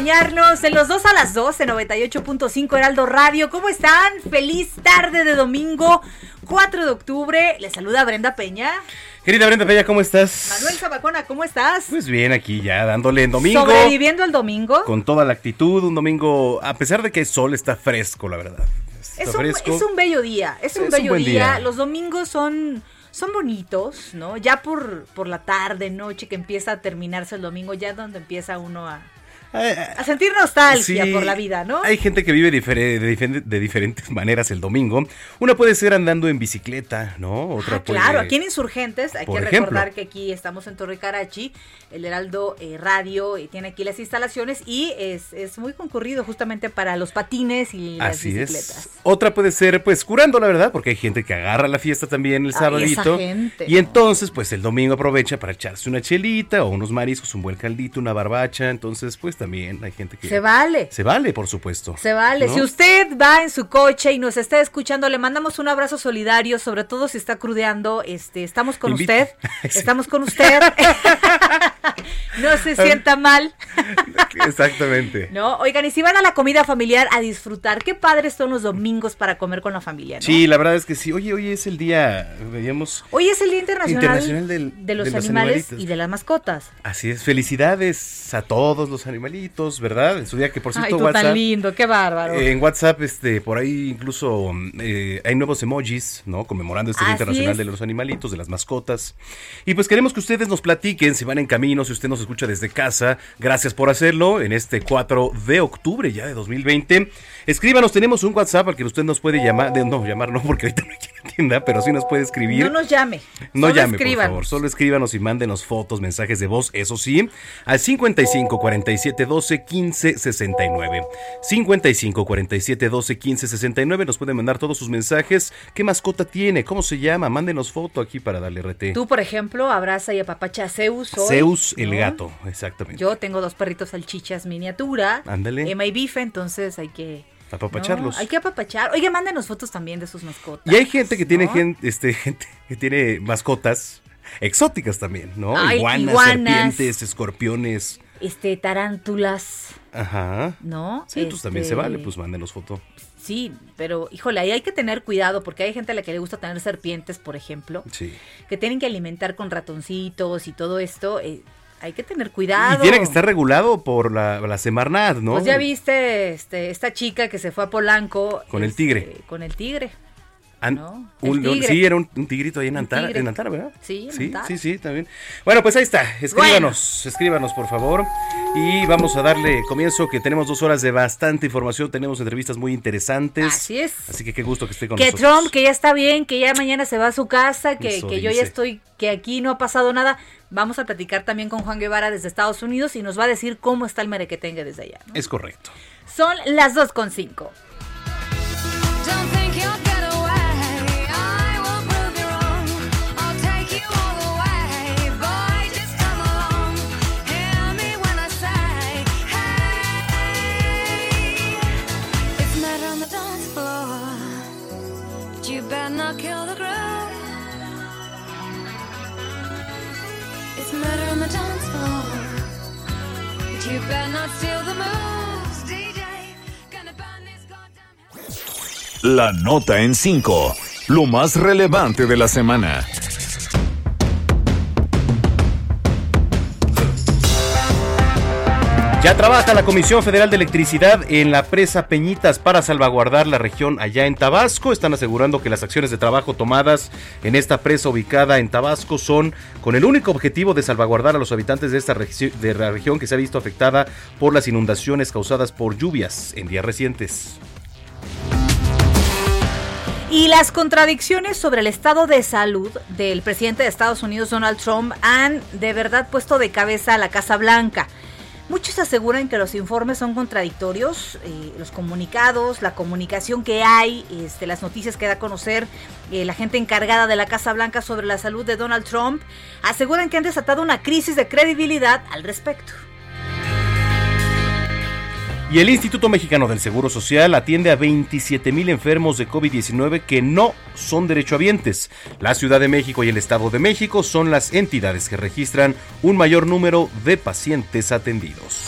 Acompañarnos en los dos a las 12, 98.5 Heraldo Radio. ¿Cómo están? Feliz tarde de domingo, 4 de octubre. Les saluda Brenda Peña. Querida Brenda Peña, ¿cómo estás? Manuel Zabacona, ¿cómo estás? Pues bien, aquí ya dándole en domingo. Sobreviviendo el domingo. Con toda la actitud, un domingo, a pesar de que el sol está fresco, la verdad. Está Es un, fresco. es un bello día, es un Es bello día. día. Los domingos son, son bonitos, ¿no? Ya por, por la tarde, noche, que empieza a terminarse el domingo, ya es donde empieza uno a, a sentir nostalgia Sí, por la vida, ¿no? Hay gente que vive difere- de, de diferentes maneras el domingo. Una puede ser andando en bicicleta, ¿no? Otra Ah, puede... claro, aquí en Insurgentes, hay que ejemplo. recordar que aquí estamos en Torre Carachi, el Heraldo eh, Radio eh, tiene aquí las instalaciones y es, es muy concurrido justamente para los patines y las Así bicicletas. es. Otra puede ser, pues, curando, la verdad, porque hay gente que agarra la fiesta también el Ay, sabadito. esa gente, y entonces, pues, el domingo aprovecha para echarse una chelita o unos mariscos, un buen caldito, una barbacha. Entonces, pues, también hay gente que... Se vale. Se vale, por supuesto. Se vale. ¿no? Si usted va en su coche y nos está escuchando, le mandamos un abrazo solidario, sobre todo si está crudeando. Este, estamos con Invita- usted. Sí. Estamos con usted. no se sienta mal. Exactamente. ¿No? Oigan, y si van a la comida familiar a disfrutar, qué padres son los domingos para comer con la familia, ¿no? Sí, la verdad es que sí. Oye, hoy es el día, veíamos... Hoy es el Día Internacional, Internacional del- de los de animales animalitos. y de las mascotas. Así es, felicidades a todos los animalitos, ¿verdad? En su día que por Ay, cierto tú WhatsApp. tan lindo, qué bárbaro. En WhatsApp, este, por ahí incluso eh, hay nuevos emojis, ¿no? Conmemorando este Día Internacional es. de los Animalitos, de las mascotas. Y pues queremos que ustedes nos platiquen si van en camino, si usted nos escucha desde casa. Gracias por hacerlo en este 4 de octubre ya de 2020. Escríbanos, tenemos un WhatsApp al que usted nos puede llamar, de, no, llamar no, porque ahorita no hay quien atienda, pero sí nos puede escribir. no nos llame. No solo llame, escríbanos. por favor. Solo escríbanos y mándenos fotos, mensajes de voz, eso sí, al 55 47 12 15 69. 55 47 12 15 69. Nos pueden mandar todos sus mensajes. ¿Qué mascota tiene? ¿Cómo se llama? Mándenos foto aquí para darle RT. Tú, por ejemplo, abraza y apapacha a Zeus hoy, Zeus el ¿no? gato, exactamente. Yo tengo dos perritos salchichas miniatura. Ándale. Emma y Bife, entonces hay que... Apapacharlos. ¿no? Hay que apapachar. Oye, mándenos fotos también de sus mascotas. Y hay gente que tiene gente, este, gente que tiene mascotas exóticas también, ¿no? Ay, iguanas, iguanas. serpientes, escorpiones. Este, tarántulas, Ajá. ¿no? Sí, pues también se Este, vale, pues mándenos foto. Sí, pero híjole, ahí hay que tener cuidado porque hay gente a la que le gusta tener serpientes, por ejemplo, Sí. que tienen que alimentar con ratoncitos y todo esto. eh, hay que tener cuidado. Y tiene que estar regulado por la, la Semarnat, ¿no? Pues ya viste este, esta chica que se fue a Polanco. Con el este, tigre. Con el tigre. An- ¿no? El un- tigre. sí, era un, un tigrito ahí en Antara, en Antara, ¿verdad? Sí, en sí, Antara. sí, sí, también. Bueno, pues ahí está, escríbanos, escríbanos por favor y vamos a darle comienzo que tenemos dos horas de bastante información, tenemos entrevistas muy interesantes. Así es. Así que qué gusto que esté con Que nosotros. Trump, que ya está bien, que ya mañana se va a su casa, que, que yo ya estoy, que aquí no ha pasado nada. Vamos a platicar también con Juan Guevara desde Estados Unidos y nos va a decir cómo está el merequetengue desde allá. ¿no? Es correcto. Son las 2.5. La nota en 5. Lo más relevante de la semana. Trabaja la Comisión Federal de Electricidad en la presa Peñitas para salvaguardar la región allá en Tabasco. Están asegurando que las acciones de trabajo tomadas en esta presa ubicada en Tabasco son con el único objetivo de salvaguardar a los habitantes de esta de la región que se ha visto afectada por las inundaciones causadas por lluvias en días recientes. Y las contradicciones sobre el estado de salud del presidente de Estados Unidos, Donald Trump, han de verdad puesto de cabeza a la Casa Blanca. Muchos aseguran que los informes son contradictorios, eh, los comunicados, la comunicación que hay, este, las noticias que da a conocer eh, la gente encargada de la Casa Blanca sobre la salud de Donald Trump, aseguran que han desatado una crisis de credibilidad al respecto. Y el Instituto Mexicano del Seguro Social atiende a 27 mil enfermos de COVID-19 que no son derechohabientes. La Ciudad de México y el Estado de México son las entidades que registran un mayor número de pacientes atendidos.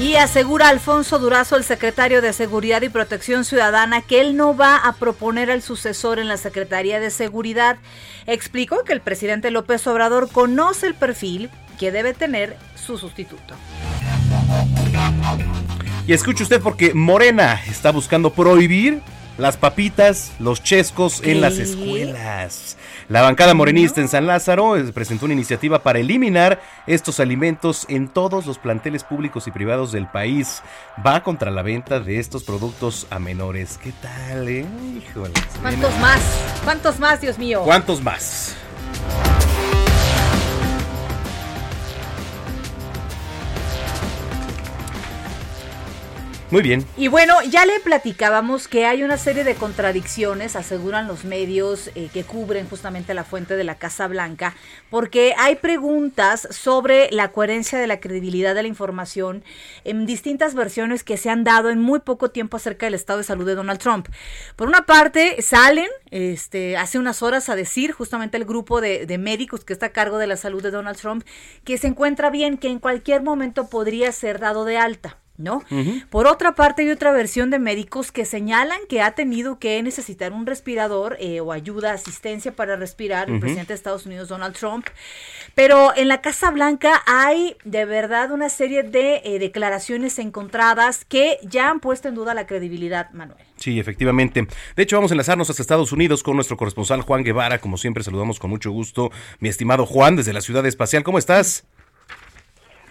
Y asegura Alfonso Durazo, el secretario de Seguridad y Protección Ciudadana, que él no va a proponer al sucesor en la Secretaría de Seguridad. Explicó que el presidente López Obrador conoce el perfil que debe tener su sustituto. Y escuche usted porque Morena está buscando prohibir las papitas, los chescos en ¿Qué? las escuelas. La bancada morenista en San Lázaro eh, presentó una iniciativa para eliminar estos alimentos en todos los planteles públicos y privados del país. Va contra la venta de estos productos a menores. ¿Qué tal, eh? Híjole. ¿Cuántos más? ¿Cuántos más, Dios mío? ¿Cuántos más? Muy bien. Y bueno, ya le platicábamos que hay una serie de contradicciones, aseguran los medios eh, que cubren justamente la fuente de la Casa Blanca, porque hay preguntas sobre la coherencia de la credibilidad de la información en distintas versiones que se han dado en muy poco tiempo acerca del estado de salud de Donald Trump. Por una parte, salen este, hace unas horas a decir justamente el grupo de, de médicos que está a cargo de la salud de Donald Trump que se encuentra bien, que en cualquier momento podría ser dado de alta. ¿No? Por otra parte, hay otra versión de médicos que señalan que ha tenido que necesitar un respirador eh, o ayuda, asistencia para respirar el presidente de Estados Unidos, Donald Trump. Pero en la Casa Blanca hay de verdad una serie de eh, declaraciones encontradas que ya han puesto en duda la credibilidad, Manuel. Sí, efectivamente. De hecho, vamos a enlazarnos hasta Estados Unidos con nuestro corresponsal Juan Guevara. Como siempre, saludamos con mucho gusto. Mi estimado Juan, desde la Ciudad Espacial, ¿cómo estás?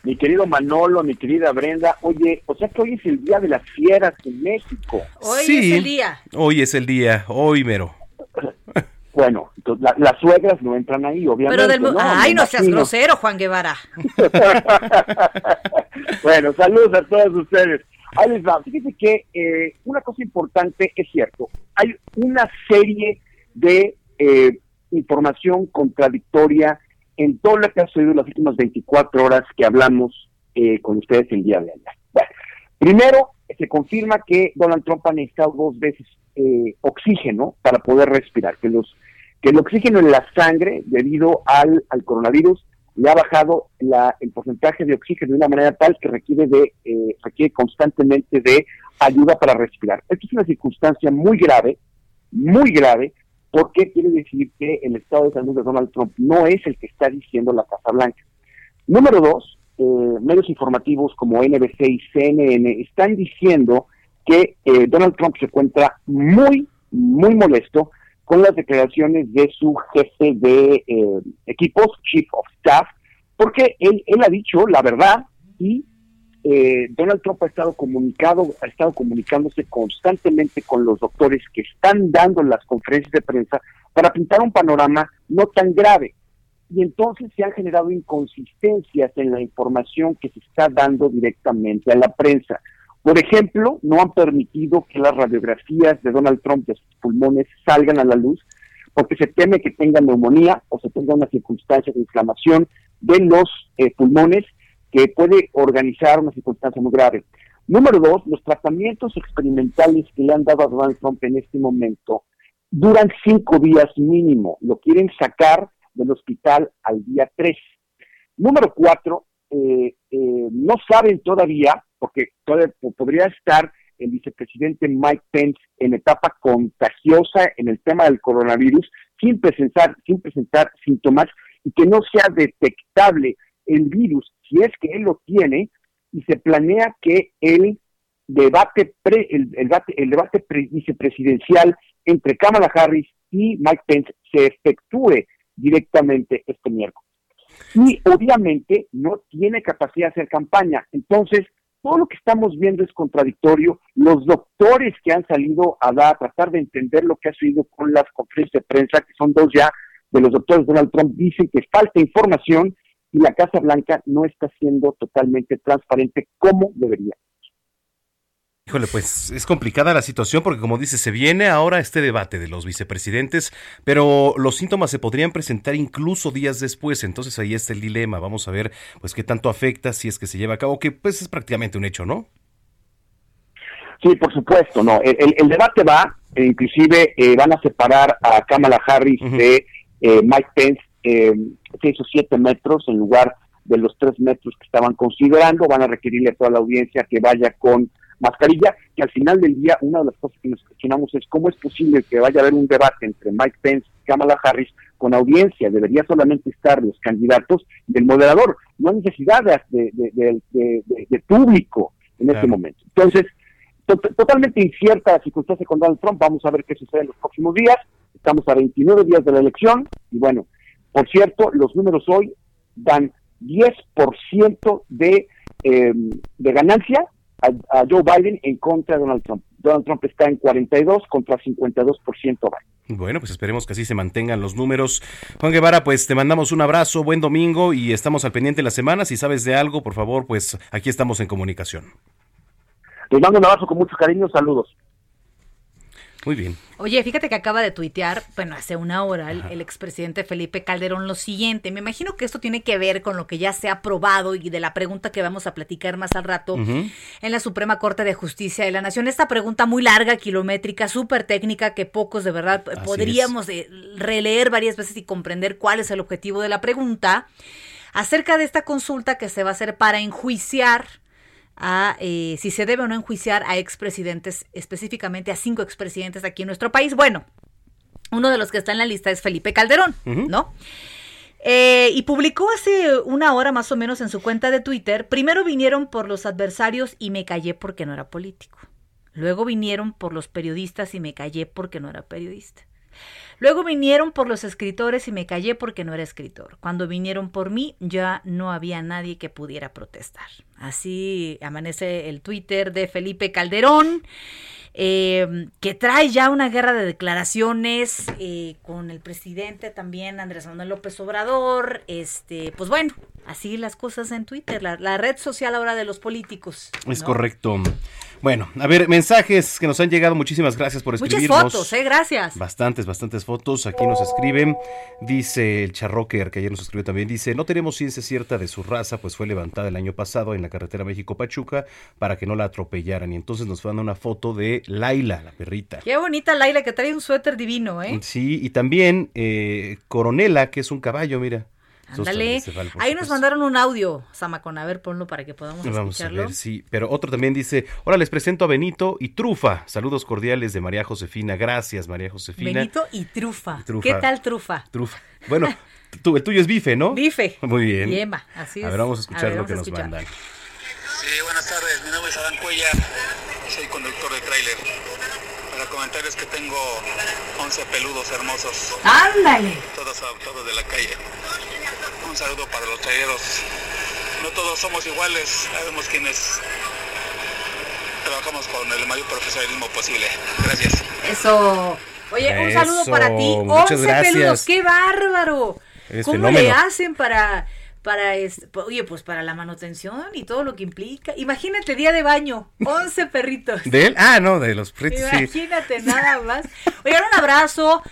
Mi querido Manolo, mi querida Brenda, oye, o sea que hoy es el Día de las Fieras en México. Hoy Sí, es el día. Hoy es el día, hoy mero. Bueno, la- las suegras no entran ahí, obviamente. Pero del. Ay, no seas grosero, Juan Guevara. bueno, saludos a todos ustedes. Ahí les va. Fíjense que eh, una cosa importante es cierto. Hay una serie de eh, información contradictoria en todo lo que ha sucedido en las últimas 24 horas que hablamos eh, con ustedes el día de ayer. Bueno, primero, se confirma que Donald Trump ha necesitado dos veces eh, oxígeno para poder respirar, que los que el oxígeno en la sangre, debido al, al coronavirus, le ha bajado la, el porcentaje de oxígeno de una manera tal que requiere, de, eh, requiere constantemente de ayuda para respirar. Esto es una circunstancia muy grave, muy grave, porque quiere decir que el estado de salud de Donald Trump no es el que está diciendo la Casa Blanca. Número dos, eh, medios informativos como NBC y CNN están diciendo que eh, Donald Trump se encuentra muy, muy molesto con las declaraciones de su jefe de eh, equipos, Chief of Staff, porque él, él ha dicho la verdad y eh, Donald Trump ha estado comunicado, ha estado comunicándose constantemente con los doctores que están dando las conferencias de prensa para pintar un panorama no tan grave. Y entonces se han generado inconsistencias en la información que se está dando directamente a la prensa. Por ejemplo, no han permitido que las radiografías de Donald Trump de sus pulmones salgan a la luz porque se teme que tenga neumonía o se tenga una circunstancia de inflamación de los eh, pulmones que puede organizar una circunstancia muy grave. Número dos, los tratamientos experimentales que le han dado a Donald Trump en este momento duran cinco días mínimo. Lo quieren sacar del hospital al día tres. Número cuatro, eh, eh, no saben todavía, porque todavía podría estar el vicepresidente Mike Pence en etapa contagiosa en el tema del coronavirus, sin presentar, sin presentar síntomas y que no sea detectable el virus, si es que él lo tiene, y se planea que el debate pre, el, el debate, el debate pre- vicepresidencial entre Kamala Harris y Mike Pence se efectúe directamente este miércoles. Y obviamente no tiene capacidad de hacer campaña. Entonces, todo lo que estamos viendo es contradictorio. Los doctores que han salido a, dar, a tratar de entender lo que ha sucedido con las conferencias de prensa, que son dos ya de los doctores Donald Trump, dicen que falta información y la Casa Blanca no está siendo totalmente transparente como debería. Híjole, pues es complicada la situación porque como dice, se viene ahora este debate de los vicepresidentes, pero los síntomas se podrían presentar incluso días después, entonces ahí está el dilema, vamos a ver pues qué tanto afecta si es que se lleva a cabo, que pues es prácticamente un hecho, ¿no? Sí, por supuesto, no. El, el- el debate va, e inclusive eh, van a separar a Kamala Harris de eh, Mike Pence eh, seis o siete metros en lugar de los tres metros que estaban considerando. Van a requerirle a toda la audiencia que vaya con mascarilla, que al final del día una de las cosas que nos cuestionamos es cómo es posible que vaya a haber un debate entre Mike Pence y Kamala Harris con audiencia. Debería solamente estar los candidatos del moderador. No hay necesidad de, público en este Claro. momento. Entonces, to- totalmente incierta la circunstancia con Donald Trump. Vamos a ver qué sucede en los próximos días. Estamos a 29 días de la elección y bueno, por cierto, los números hoy dan 10% de, eh, de ganancia a, a Joe Biden en contra de Donald Trump. Donald Trump está en 42 contra 52% Biden. Bueno, pues esperemos que así se mantengan los números. Juan Guevara, pues te mandamos un abrazo, buen domingo y estamos al pendiente la semana. Si sabes de algo, por favor, pues aquí estamos en comunicación. Les mando un abrazo con mucho cariño. Saludos. Muy bien. Oye, fíjate que acaba de tuitear, bueno, hace una hora, el, el expresidente Felipe Calderón lo siguiente. Me imagino que esto tiene que ver con lo que ya se ha aprobado y de la pregunta que vamos a platicar más al rato en la Suprema Corte de Justicia de la Nación. Esta pregunta muy larga, kilométrica, súper técnica, que pocos de verdad Así podríamos eh, releer varias veces y comprender cuál es el objetivo de la pregunta acerca de esta consulta que se va a hacer para enjuiciar a eh, si se debe o no enjuiciar a expresidentes, específicamente a cinco expresidentes aquí en nuestro país. Bueno, uno de los que está en la lista es Felipe Calderón. ¿no? Eh, y publicó hace una hora más o menos en su cuenta de Twitter, primero vinieron por los adversarios y me callé porque no era político. Luego vinieron por los periodistas y me callé porque no era periodista. Luego vinieron por los escritores y me callé porque no era escritor. Cuando vinieron por mí ya no había nadie que pudiera protestar. Así amanece el Twitter de Felipe Calderón, eh, que trae ya una guerra de declaraciones eh, con el presidente también, Andrés Manuel López Obrador. Este, pues bueno, así las cosas en Twitter, la, la red social ahora de los políticos. Es correcto. Bueno, a ver, mensajes que nos han llegado. Muchísimas gracias por Muchas escribirnos. fotos, ¿eh? Gracias. Bastantes, bastantes fotos. Aquí nos escriben, dice el Charrocker, que ayer nos escribió también, dice, no tenemos ciencia cierta de su raza, pues fue levantada el año pasado en la carretera México-Pachuca para que no la atropellaran. Y entonces nos manda una foto de Laila, la perrita. Qué bonita Laila, que trae un suéter divino, ¿eh? Sí, y también eh, Coronela, que es un caballo, mira. Ándale. Ahí nos mandaron un audio, Samacón. A ver, ponlo para que podamos Vamos a escucharlo. ver, sí. Pero otro también dice, ahora les presento a Benito y Trufa. Saludos cordiales de María Josefina. Gracias, María Josefina. Benito y trufa. Y trufa. ¿Qué tal trufa? Trufa. Bueno, tú- el tuyo es bife, ¿no? Bife. Muy bien. Yema, así A es. ver, vamos a escuchar A ver, lo que a nos escuchar. mandan. Sí, buenas tardes. Mi nombre es Adán Cuellar. Soy conductor de tráiler. Para comentarles que tengo 11 peludos hermosos, ¡Ándale! todos adoptados de la calle. Un saludo para los traileros. No todos somos iguales. Sabemos quienes trabajamos con el mayor profesionalismo posible. Gracias. Eso. Oye, un saludo para ti. muchas 11 gracias. peludos, qué bárbaro. Eres ¿Cómo fenómeno. le hacen para para este, oye, pues para la manutención y todo lo que implica? Imagínate día de baño, 11 perritos. ¿De él? Ah, no, de los sí. Imagínate nada más. Oigan, un abrazo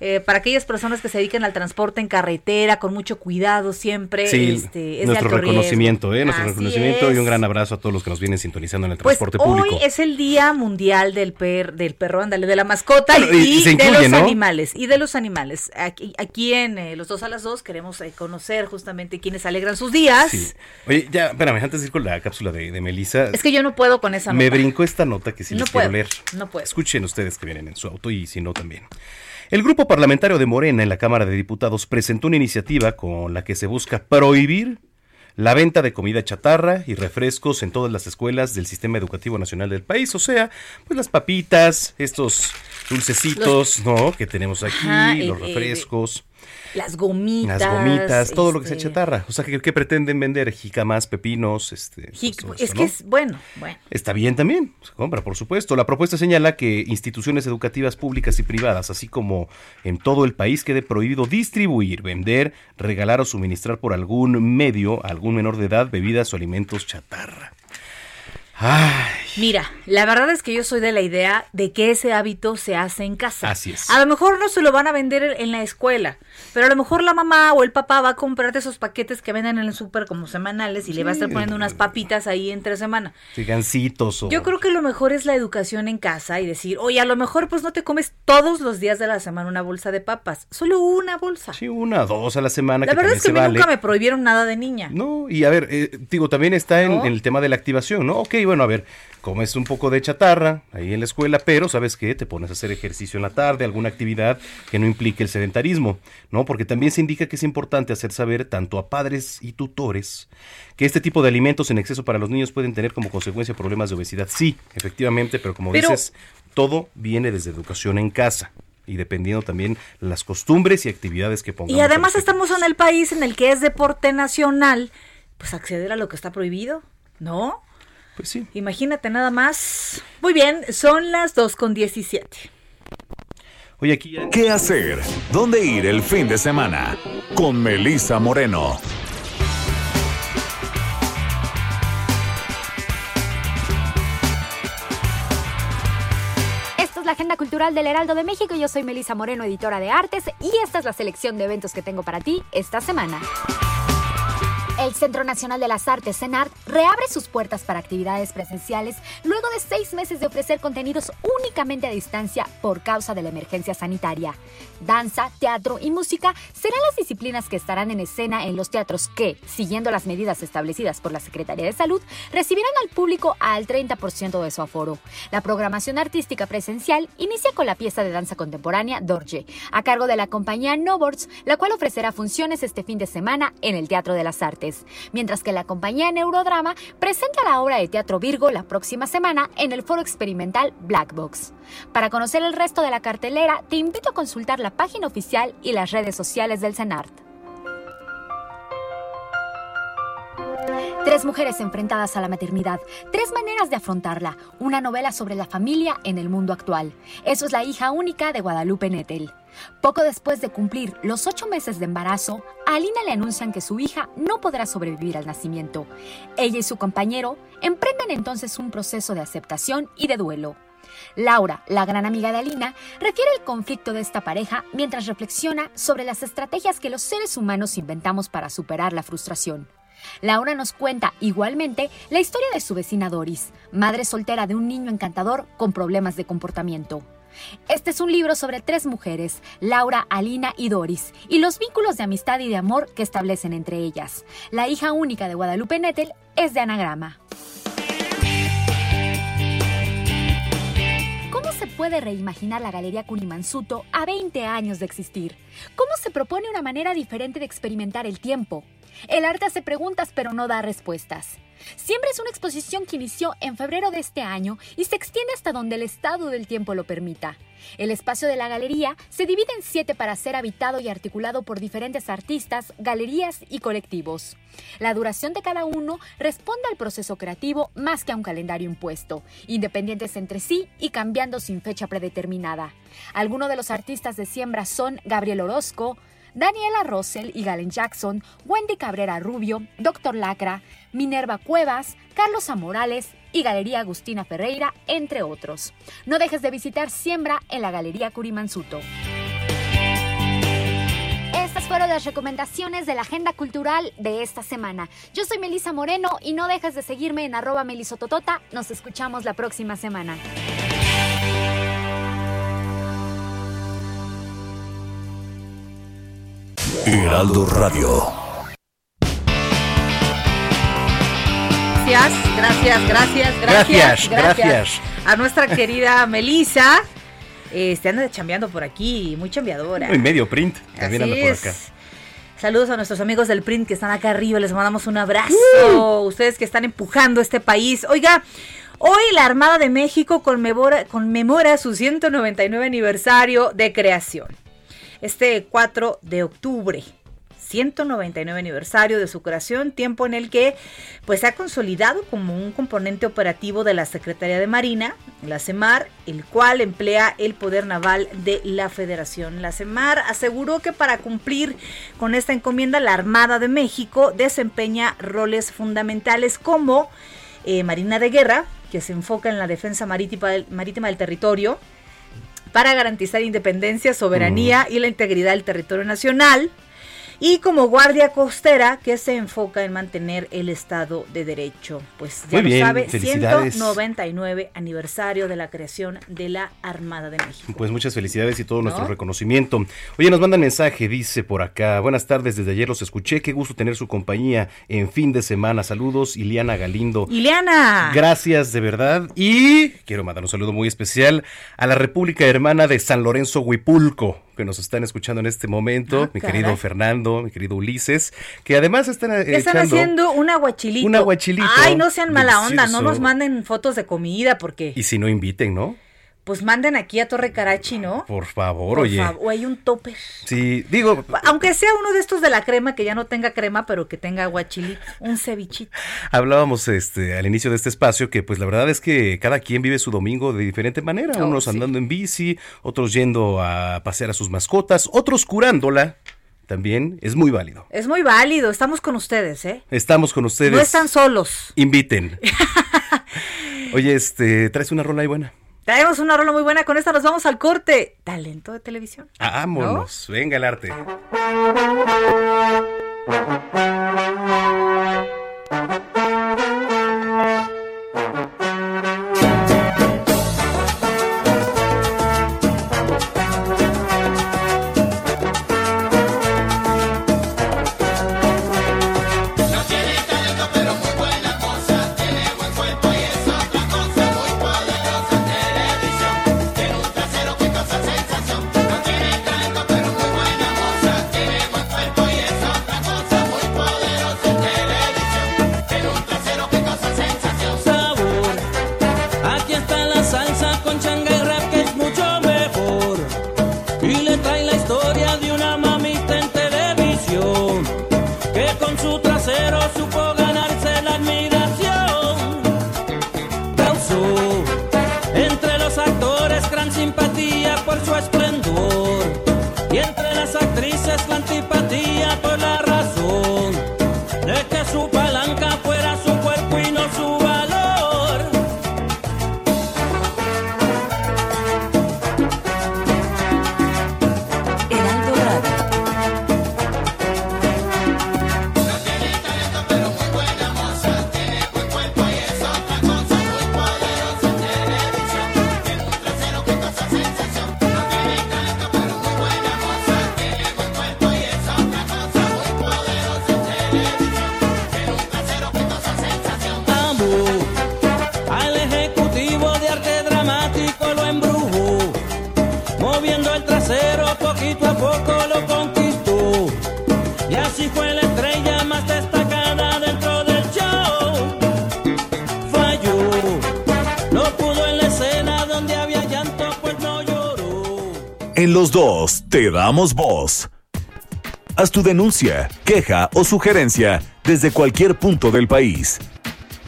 eh, para aquellas personas que se dedican al transporte en carretera con mucho cuidado siempre. Sí, este, es de nuestro alto reconocimiento, ¿eh? Nuestro Así reconocimiento y un gran abrazo a todos los que nos vienen sintonizando en el Pues transporte hoy público. es el Día Mundial del per, del perro, ándale, de la mascota y, de los ¿no? animales. Y de los animales. Aquí, aquí en eh, Los Dos a las Dos queremos eh, conocer justamente quienes alegran sus días. Sí. Oye, ya, espérame, antes de ir con la cápsula de, de Melissa. Es que yo no puedo con esa Me nota. brincó esta nota que sí No les puedo, quiero leer. no puedo. Escuchen ustedes que vienen en su auto y si no también. El grupo parlamentario de Morena en la Cámara de Diputados presentó una iniciativa con la que se busca prohibir la venta de comida chatarra y refrescos en todas las escuelas del Sistema Educativo Nacional del país. O sea, pues las papitas, estos dulcecitos, ¿no? Que tenemos aquí, Ajá, eh, los eh, refrescos. Las gomitas. Las gomitas, todo lo que sea este, chatarra. O sea, ¿qué, qué pretenden vender? Jicamas, pepinos, este. pues, jic- es que ¿no? es, bueno, bueno. Está bien también, se compra, por supuesto. La propuesta señala que instituciones educativas públicas y privadas, así como en todo el país, quede prohibido distribuir, vender, regalar o suministrar por algún medio a algún menor de edad bebidas o alimentos chatarra. Ay, Mira, la verdad es que yo soy de la idea de que ese hábito se hace en casa. Así es. A lo mejor no se lo van a vender en la escuela, pero a lo mejor la mamá o el papá va a comprarte esos paquetes que venden en el súper como semanales y le va a estar poniendo unas papitas ahí entre semana. sí, gancitos o... Yo creo que lo mejor es la educación en casa y decir, oye, a lo mejor pues no te comes todos los días de la semana una bolsa de papas, solo una bolsa. Sí, una, dos a la semana, la que verdad es que a mí vale. nunca me prohibieron nada de niña. No, y a ver, eh, digo, también está en, ¿No? en el tema de la activación, ¿no? Ok, bueno, a ver, comes un poco de chatarra ahí en la escuela, pero ¿sabes qué? Te pones a hacer ejercicio en la tarde, alguna actividad que no implique el sedentarismo, ¿no? Porque también se indica que es importante hacer saber tanto a padres y tutores que este tipo de alimentos en exceso para los niños pueden tener como consecuencia problemas de obesidad. Sí, efectivamente, pero como Pero- dices, todo viene desde educación en casa. Y dependiendo también las costumbres y actividades que pongamos. Y además estamos en el país en el que es deporte nacional, pues acceder a lo que está prohibido, ¿no? Pues sí. Imagínate nada más. Muy bien, son las 2 con 17. Oye, aquí ya... ¿Qué hacer? ¿Dónde ir el fin de semana? Con Melissa Moreno. Esta es la agenda cultural del Heraldo de México. Yo soy Melisa Moreno, editora de artes, y esta es la selección de eventos que tengo para ti esta semana. El Centro Nacional de las Artes, CENART, reabre sus puertas para actividades presenciales luego de seis meses de ofrecer contenidos únicamente a distancia por causa de la emergencia sanitaria. Danza, teatro y música serán las disciplinas que estarán en escena en los teatros que, siguiendo las medidas establecidas por la Secretaría de Salud, recibirán al público al 30% de su aforo. La programación artística presencial inicia con la pieza de danza contemporánea Dorje, a cargo de la compañía Nobords, la cual ofrecerá funciones este fin de semana en el Teatro de las Artes, mientras que la compañía Neurodrama presenta la obra de teatro Virgo la próxima semana en el foro experimental Black Box. Para conocer el resto de la cartelera, te invito a consultar la página oficial y las redes sociales del CENART. Tres mujeres enfrentadas a la maternidad, tres maneras de afrontarla, una novela sobre la familia en el mundo actual. Eso es la hija única de Guadalupe Nettel. Poco después de cumplir los ocho meses de embarazo, a Alina le anuncian que su hija no podrá sobrevivir al nacimiento. Ella y su compañero emprenden entonces un proceso de aceptación y de duelo. Laura, la gran amiga de Alina, refiere el conflicto de esta pareja mientras reflexiona sobre las estrategias que los seres humanos inventamos para superar la frustración. Laura nos cuenta igualmente la historia de su vecina Doris, madre soltera de un niño encantador con problemas de comportamiento. Este es un libro sobre tres mujeres, Laura, Alina y Doris, y los vínculos de amistad y de amor que establecen entre ellas. La hija única de Guadalupe Nettel es de anagrama. Puede reimaginar la Galería Curimansuto a 20 años de existir? ¿Cómo se propone una manera diferente de experimentar el tiempo? El arte hace preguntas pero no da respuestas. Siempre es una exposición que inició en febrero de este año y se extiende hasta donde el estado del tiempo lo permita. El espacio de la galería se divide en siete para ser habitado y articulado por diferentes artistas, galerías y colectivos. La duración de cada uno responde al proceso creativo más que a un calendario impuesto, independientes entre sí y cambiando sin fecha predeterminada. Algunos de los artistas de siembra son Gabriel Orozco, Daniela Russell y Galen Jackson, Wendy Cabrera Rubio, Dr. Lacra, Minerva Cuevas, Carlos Amorales y Galería Agustina Ferreira, entre otros. No dejes de visitar Siembra en la Galería Curimansuto. Estas fueron las recomendaciones de la agenda cultural de esta semana. Yo soy Melisa Moreno y no dejes de seguirme en arroba melisototota. Nos escuchamos la próxima semana. Heraldo Radio. Gracias, gracias, gracias, Gracias, gracias. A nuestra querida Melisa. Este anda chambeando por aquí, muy chambeadora. Muy medio print. También Así anda por es. acá. Saludos a nuestros amigos del print que están acá arriba, les mandamos un abrazo. Ustedes que están empujando este país. Oiga, hoy la Armada de México conmemora, conmemora su 199 aniversario de creación. Este 4 de octubre. 199 aniversario de su creación, tiempo en el que pues se ha consolidado como un componente operativo de la Secretaría de Marina, la CEMAR, el cual emplea el poder naval de la Federación. La CEMAR aseguró que para cumplir con esta encomienda la Armada de México desempeña roles fundamentales como eh, Marina de Guerra, que se enfoca en la defensa marítima del, marítima del territorio, para garantizar independencia, soberanía y la integridad del territorio nacional. Y como guardia costera que se enfoca en mantener el Estado de Derecho. Pues ya Muy lo bien, sabe, felicidades. 199 aniversario de la creación de la Armada de México. Pues muchas felicidades y todo nuestro ¿No? reconocimiento. Oye, nos mandan mensaje, dice por acá. Buenas tardes, desde ayer los escuché. Qué gusto tener su compañía en fin de semana. Saludos, Iliana Galindo. Ileana. Gracias de verdad. Y quiero mandar un saludo muy especial a la República Hermana de San Lorenzo Huipulco, que nos están escuchando en este momento. Ah, mi caray. querido Fernando, mi querido Ulises, que además están, eh, ¿Qué están echando haciendo? Un aguachilito. Un aguachilito. Ay, no sean mala onda, no Delicioso. nos manden fotos de comida porque Y si no inviten, ¿no? Pues manden aquí a Torre Carachi, ¿no? Por favor, Por oye. favor, o hay un topper. Sí, digo, Aunque sea uno de estos de la crema que ya no tenga crema, pero que tenga aguachilito, un cevichito. Hablábamos este al inicio de este espacio que pues la verdad es que cada quien vive su domingo de diferente manera, Oh, unos sí. andando en bici, otros yendo a pasear a sus mascotas, otros curándola. También es muy válido. Es muy válido, estamos con ustedes, ¿eh? Estamos con ustedes. No están solos. Inviten. Oye, este, traes una rola ahí buena. Traemos una rola muy buena, con esta nos vamos al corte. Talento de televisión. Vámonos, venga el arte. Veces la antipatía En los dos te damos voz. Haz tu denuncia, queja o sugerencia desde cualquier punto del país.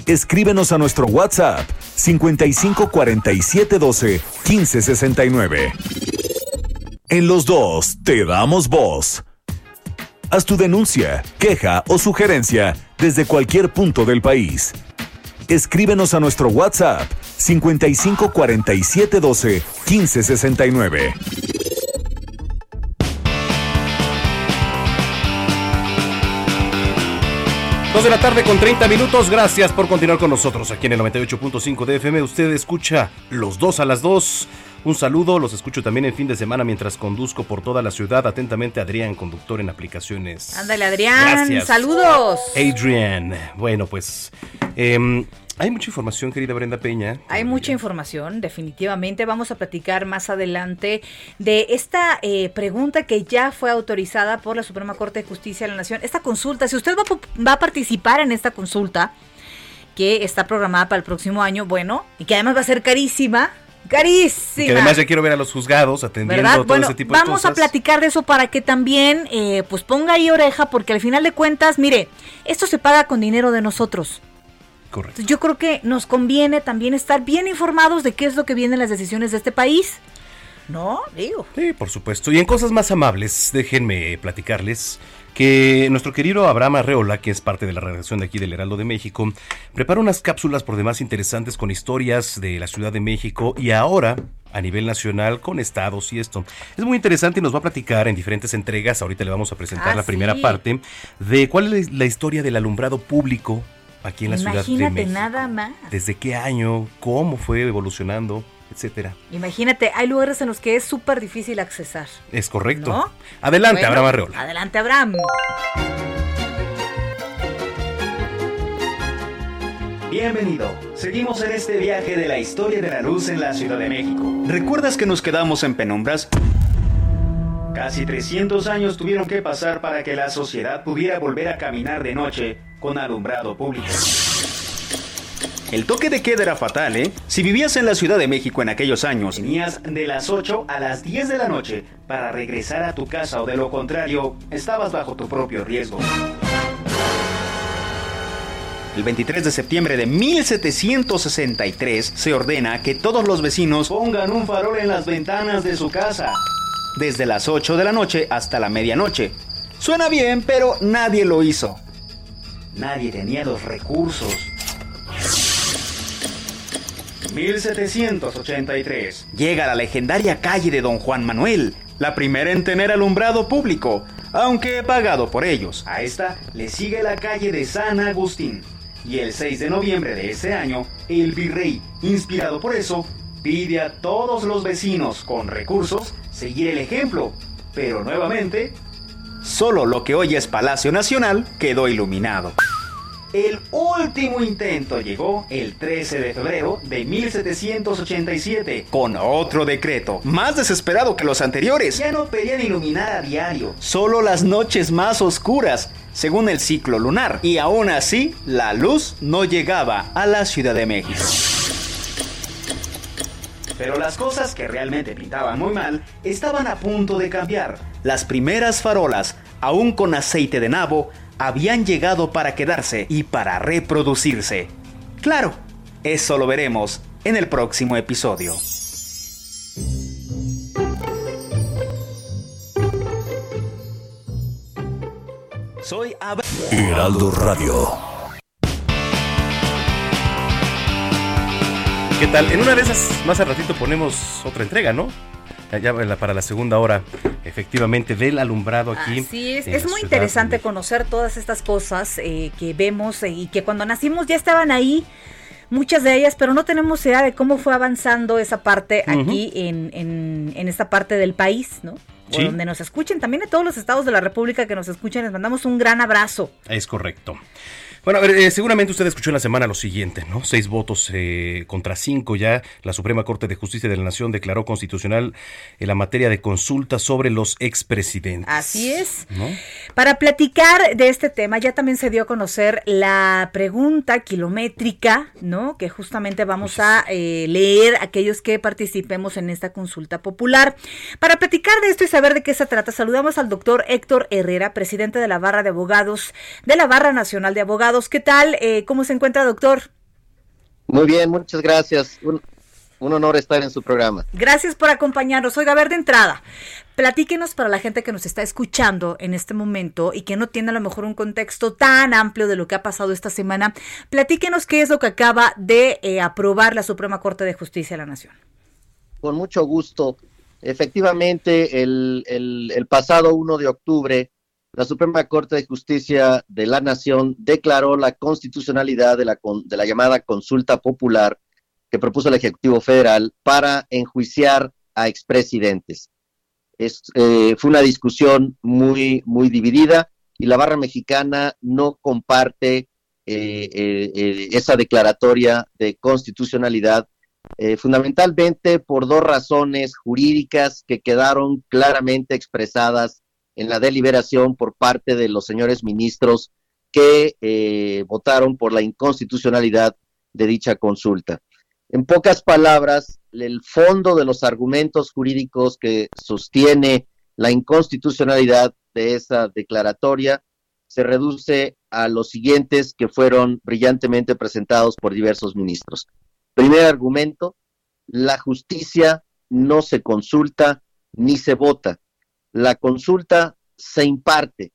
Escríbenos a nuestro WhatsApp 55 47 12 15 69. En los dos te damos voz. Haz tu denuncia, queja o sugerencia desde cualquier punto del país. Escríbenos a nuestro WhatsApp 55 47 12 15 69. Dos de la tarde con 30 minutos. Gracias por continuar con nosotros aquí en el 98.5 de FM. Usted escucha los dos a las dos. Un saludo, los escucho también en fin de semana mientras conduzco por toda la ciudad. Atentamente, Adrián, conductor en aplicaciones. Ándale, Adrián. Gracias. Saludos. Adrián. Bueno, pues em, hay mucha información, querida Brenda Peña. Hay mucha información, definitivamente. Vamos a platicar más adelante de esta eh, pregunta que ya fue autorizada por la Suprema Corte de Justicia de la Nación. Esta consulta, si usted va, va a participar en esta consulta, que está programada para el próximo año, bueno, y que además va a ser carísima, carísima. Que además ya quiero ver a los juzgados atendiendo ¿verdad? todo Bueno, ese tipo de vamos cosas. a platicar de eso para que también eh, pues ponga ahí oreja, porque al final de cuentas, mire, esto se paga con dinero de nosotros. Correcto. Yo creo que nos conviene también estar bien informados de qué es lo que vienen las decisiones de este país. No, digo. Sí, por supuesto. Y en cosas más amables, déjenme platicarles que nuestro querido Abraham Arreola, que es parte de la redacción de aquí del Heraldo de México, prepara unas cápsulas por demás interesantes con historias de la Ciudad de México y ahora a nivel nacional con estados y esto. Es muy interesante y nos va a platicar en diferentes entregas, ahorita le vamos a presentar Ah, la primera parte, de cuál es la historia del alumbrado público aquí en la Ciudad de Imagínate México. nada más. Desde qué año, cómo fue evolucionando, etcétera. Imagínate, hay lugares en los que es súper difícil accesar. Es correcto. ¿No? Adelante, Bueno, Abraham Arreola. Adelante, Abraham. Bienvenido. Seguimos en este viaje de la historia de la luz en la Ciudad de México. ¿Recuerdas que nos quedamos en penumbras? Casi 300 años tuvieron que pasar para que la sociedad pudiera volver a caminar de noche con alumbrado público. El toque de queda era fatal, ¿eh? Si vivías en la Ciudad de México en aquellos años, tenías de las 8 a las 10 de la noche para regresar a tu casa o de lo contrario, estabas bajo tu propio riesgo. El 23 de septiembre de 1763 se ordena que todos los vecinos pongan un farol en las ventanas de su casa, desde las 8 de la noche hasta la medianoche. Suena bien, pero nadie lo hizo. Nadie tenía los recursos. 1783. Llega la legendaria calle de Don Juan Manuel, la primera en tener alumbrado público, aunque pagado por ellos. A esta le sigue la calle de San Agustín. Y el 6 de noviembre de ese año, el virrey, inspirado por eso, pide a todos los vecinos con recursos seguir el ejemplo. Pero nuevamente, solo lo que hoy es Palacio Nacional quedó iluminado. El último intento llegó el 13 de febrero de 1787 con otro decreto, más desesperado que los anteriores. Ya no pedían iluminar a diario, solo las noches más oscuras, según el ciclo lunar. Y aún así, la luz no llegaba a la Ciudad de México. Pero las cosas que realmente pintaban muy mal estaban a punto de cambiar. Las primeras farolas, aún con aceite de nabo, habían llegado para quedarse y para reproducirse. Claro, eso lo veremos en el próximo episodio. Soy Ab Heraldo Radio. ¿Qué tal? En una de esas, más al ratito ponemos otra entrega, ¿no? Ya- para la segunda hora, efectivamente, del alumbrado aquí. Así es, muy interesante de- conocer todas estas cosas eh, que vemos eh, y que cuando nacimos ya estaban ahí, muchas de ellas, pero no tenemos idea de cómo fue avanzando esa parte aquí en, en, en esta parte del país, ¿no? O Sí. donde nos escuchen, también a todos los estados de la República que nos escuchan, les mandamos un gran abrazo. Es correcto. Bueno, a ver, eh, seguramente usted escuchó en la semana lo siguiente, ¿no? Seis votos eh, contra cinco ya. La Suprema Corte de Justicia de la Nación declaró constitucional en la materia de consulta sobre los expresidentes. Así es. ¿no? Para platicar de este tema, ya también se dio a conocer la pregunta kilométrica, ¿no? Que justamente vamos a eh, leer aquellos que participemos en esta consulta popular. Para platicar de esto y saber de qué se trata, saludamos al doctor Héctor Herrera, presidente de la Barra de Abogados, de la Barra Nacional de Abogados. ¿Qué tal? Eh, ¿Cómo se encuentra, doctor? Muy bien, muchas gracias. Un, un honor estar en su programa. Gracias por acompañarnos. Oiga, a ver de entrada, platíquenos para la gente que nos está escuchando en este momento y que no tiene a lo mejor un contexto tan amplio de lo que ha pasado esta semana, platíquenos qué es lo que acaba de eh, aprobar la Suprema Corte de Justicia de la Nación. Con mucho gusto. Efectivamente, el, el- el pasado 1 de octubre, la Suprema Corte de Justicia de la Nación declaró la constitucionalidad de la, de la llamada consulta popular que propuso el Ejecutivo Federal para enjuiciar a expresidentes. Es, eh, fue una discusión muy, muy dividida y la barra mexicana no comparte eh, eh, esa declaratoria de constitucionalidad fundamentalmente por dos razones jurídicas que quedaron claramente expresadas en la deliberación por parte de los señores ministros que eh, votaron por la inconstitucionalidad de dicha consulta. En pocas palabras, el fondo de los argumentos jurídicos que sostiene la inconstitucionalidad de esa declaratoria se reduce a los siguientes que fueron brillantemente presentados por diversos ministros. Primer argumento, la justicia no se consulta ni se vota. La consulta se imparte.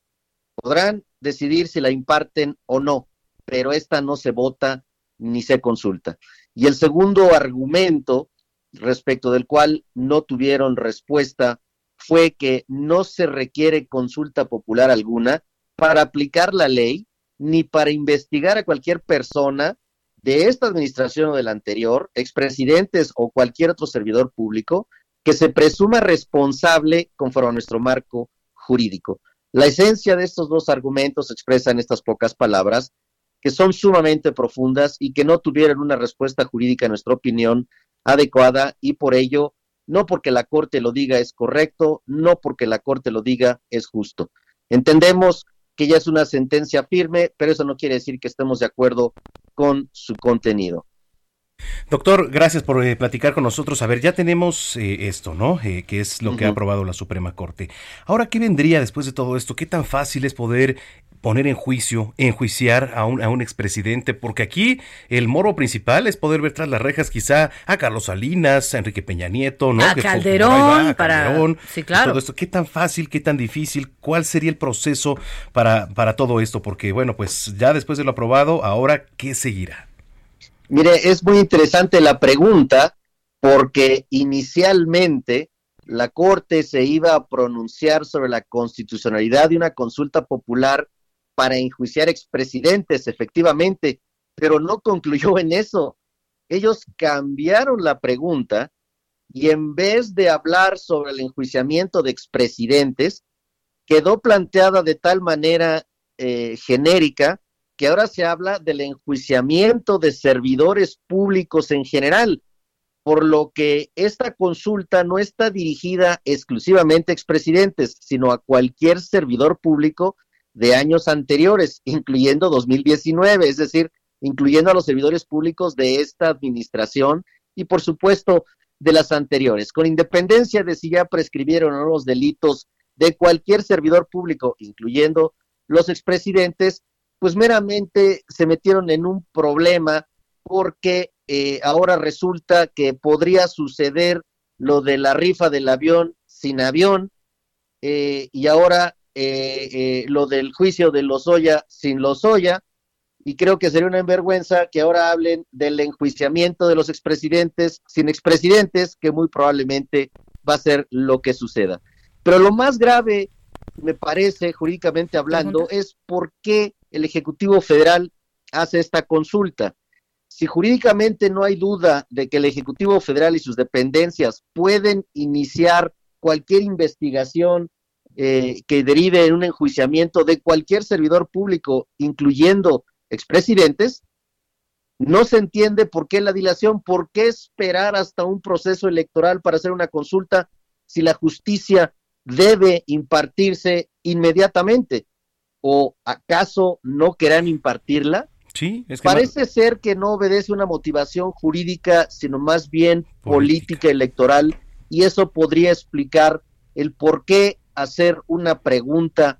Podrán decidir si la imparten o no, pero esta no se vota ni se consulta. Y el segundo argumento respecto del cual no tuvieron respuesta fue que no se requiere consulta popular alguna para aplicar la ley ni para investigar a cualquier persona de esta administración o de la anterior, expresidentes o cualquier otro servidor público, que se presuma responsable conforme a nuestro marco jurídico. La esencia de estos dos argumentos se expresa en estas pocas palabras, que son sumamente profundas y que no tuvieron una respuesta jurídica, en nuestra opinión, adecuada y por ello, no porque la Corte lo diga es correcto, no porque la Corte lo diga es justo. Entendemos que ya es una sentencia firme, pero eso no quiere decir que estemos de acuerdo con su contenido. Doctor, gracias por eh, platicar con nosotros. A ver, ya tenemos eh, esto, ¿no? Eh, que es lo que ha aprobado la Suprema Corte. Ahora, ¿qué vendría después de todo esto? ¿Qué tan fácil es poder poner en juicio, enjuiciar a un, a un expresidente? Porque aquí el moro principal es poder ver tras las rejas quizá a Carlos Salinas, a Enrique Peña Nieto, ¿no? A Que Calderón, va, a para- Calderón, sí, claro. Todo esto. ¿Qué tan fácil, qué tan difícil? ¿Cuál sería el proceso para, para todo esto? Porque, bueno, pues ya después de lo aprobado, ahora, ¿qué seguirá? Mire, es muy interesante la pregunta porque inicialmente la Corte se iba a pronunciar sobre la constitucionalidad de una consulta popular para enjuiciar expresidentes, efectivamente, pero no concluyó en eso. Ellos cambiaron la pregunta y en vez de hablar sobre el enjuiciamiento de expresidentes, quedó planteada de tal manera eh, genérica que ahora se habla del enjuiciamiento de servidores públicos en general, por lo que esta consulta no está dirigida exclusivamente a expresidentes, sino a cualquier servidor público de años anteriores, incluyendo 2019, es decir, incluyendo a los servidores públicos de esta administración y, por supuesto, de las anteriores, con independencia de si ya prescribieron o no los delitos de cualquier servidor público, incluyendo los expresidentes, pues meramente se metieron en un problema porque eh, ahora resulta que podría suceder lo de la rifa del avión sin avión eh, y ahora eh, lo del juicio de Lozoya sin Lozoya, y creo que sería una vergüenza que ahora hablen del enjuiciamiento de los expresidentes sin expresidentes, que muy probablemente va a ser lo que suceda. Pero lo más grave, me parece, jurídicamente hablando, es por qué el Ejecutivo Federal hace esta consulta. Si jurídicamente no hay duda de que el Ejecutivo Federal y sus dependencias pueden iniciar cualquier investigación eh, que derive en un enjuiciamiento de cualquier servidor público, incluyendo expresidentes, no se entiende por qué la dilación, por qué esperar hasta un proceso electoral para hacer una consulta si la justicia debe impartirse inmediatamente. ¿O acaso no querrán impartirla? Sí, es que Parece ser que no obedece una motivación jurídica, sino más bien política electoral, y eso podría explicar el por qué hacer una pregunta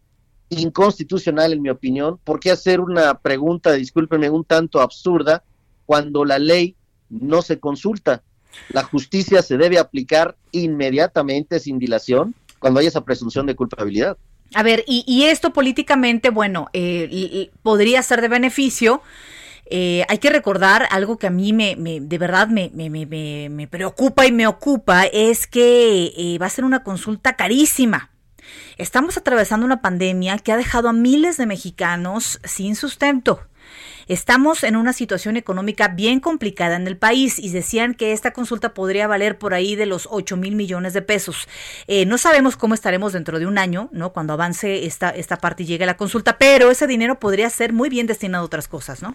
inconstitucional, en mi opinión, por qué hacer una pregunta, discúlpenme, un tanto absurda, cuando la ley no se consulta. La justicia se debe aplicar inmediatamente, sin dilación, cuando haya esa presunción de culpabilidad. A ver, y, y esto políticamente, bueno, eh, l- podría ser de beneficio. Eh, hay que recordar algo que a mí me, me- de verdad me- me- me preocupa y me ocupa, es que eh, va a ser una consulta carísima. Estamos atravesando una pandemia que ha dejado a miles de mexicanos sin sustento. Estamos en una situación económica bien complicada en el país y decían que esta consulta podría valer por ahí de los 8 mil millones de pesos. Eh, no sabemos cómo estaremos dentro de un año, ¿no? Cuando avance esta, esta parte y llegue la consulta, pero ese dinero podría ser muy bien destinado a otras cosas, ¿no?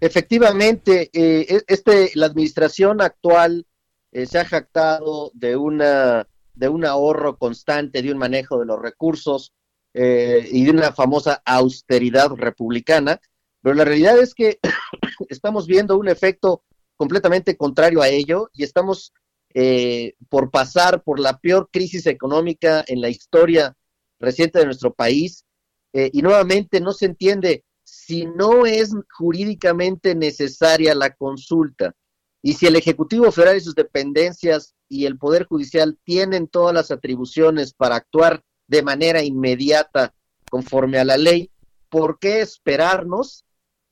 Efectivamente, eh, e- este, la administración actual eh, se ha jactado de una de un ahorro constante, de un manejo de los recursos eh, y de una famosa austeridad republicana, pero la realidad es que estamos viendo un efecto completamente contrario a ello y estamos eh, por pasar por la peor crisis económica en la historia reciente de nuestro país eh, y nuevamente no se entiende si no es jurídicamente necesaria la consulta y si el Ejecutivo Federal y sus dependencias y el Poder Judicial tienen todas las atribuciones para actuar de manera inmediata conforme a la ley, ¿por qué esperarnos?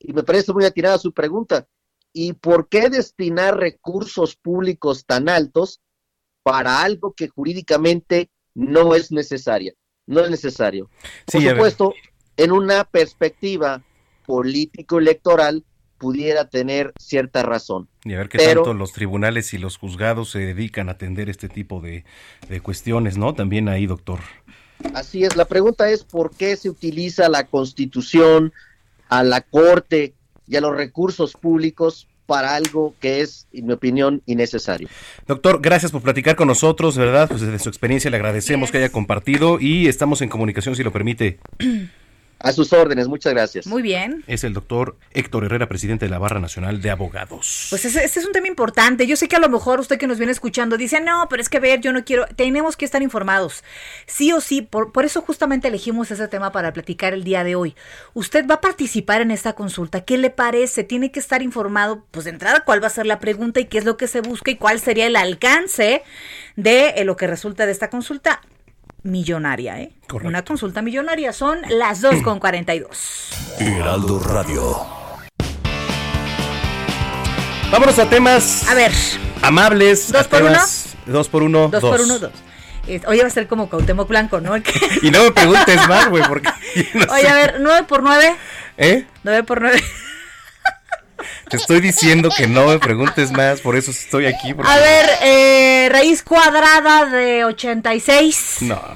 Y me parece muy atirada su pregunta. ¿Y por qué destinar recursos públicos tan altos para algo que jurídicamente no es necesaria? No es necesario. Por Sí, supuesto, en una perspectiva político-electoral pudiera tener cierta razón. Y a ver qué Pero- tanto los tribunales y los juzgados se dedican a atender este tipo de, de cuestiones, ¿no? También ahí, doctor. Así es, la pregunta es por qué se utiliza la constitución, a la corte y a los recursos públicos para algo que es, en mi opinión, innecesario. Doctor, gracias por platicar con nosotros, verdad, pues desde su experiencia le agradecemos que haya compartido y estamos en comunicación si lo permite. A sus órdenes, muchas gracias. Muy bien. Es el doctor Héctor Herrera, presidente de la Barra Nacional de Abogados. Pues ese, ese es un tema importante. Yo sé que a lo mejor usted que nos viene escuchando dice, no, pero es que ver, yo no quiero. Tenemos que estar informados. Sí o sí, por, por eso justamente elegimos ese tema para platicar el día de hoy. Usted va a participar en esta consulta. ¿Qué le parece? Tiene que estar informado, pues de entrada, cuál va a ser la pregunta y qué es lo que se busca y cuál sería el alcance de eh, lo que resulta de esta consulta millonaria, ¿eh? Una consulta millonaria. Son las 2 con 42. Heraldo Radio. Vámonos a temas A ver, amables. ¿Dos por temas- Dos por uno. dos, por uno, dos. Eh, Oye, va a ser como Cuauhtémoc Blanco, ¿no? Y no me preguntes más, güey, porque... no Oye, sé. a ver, 9 por 9. ¿Eh? 9 por 9. Te estoy diciendo que no me preguntes más, por eso estoy aquí. porque- A ver, eh, raíz cuadrada de 86. No, no, no.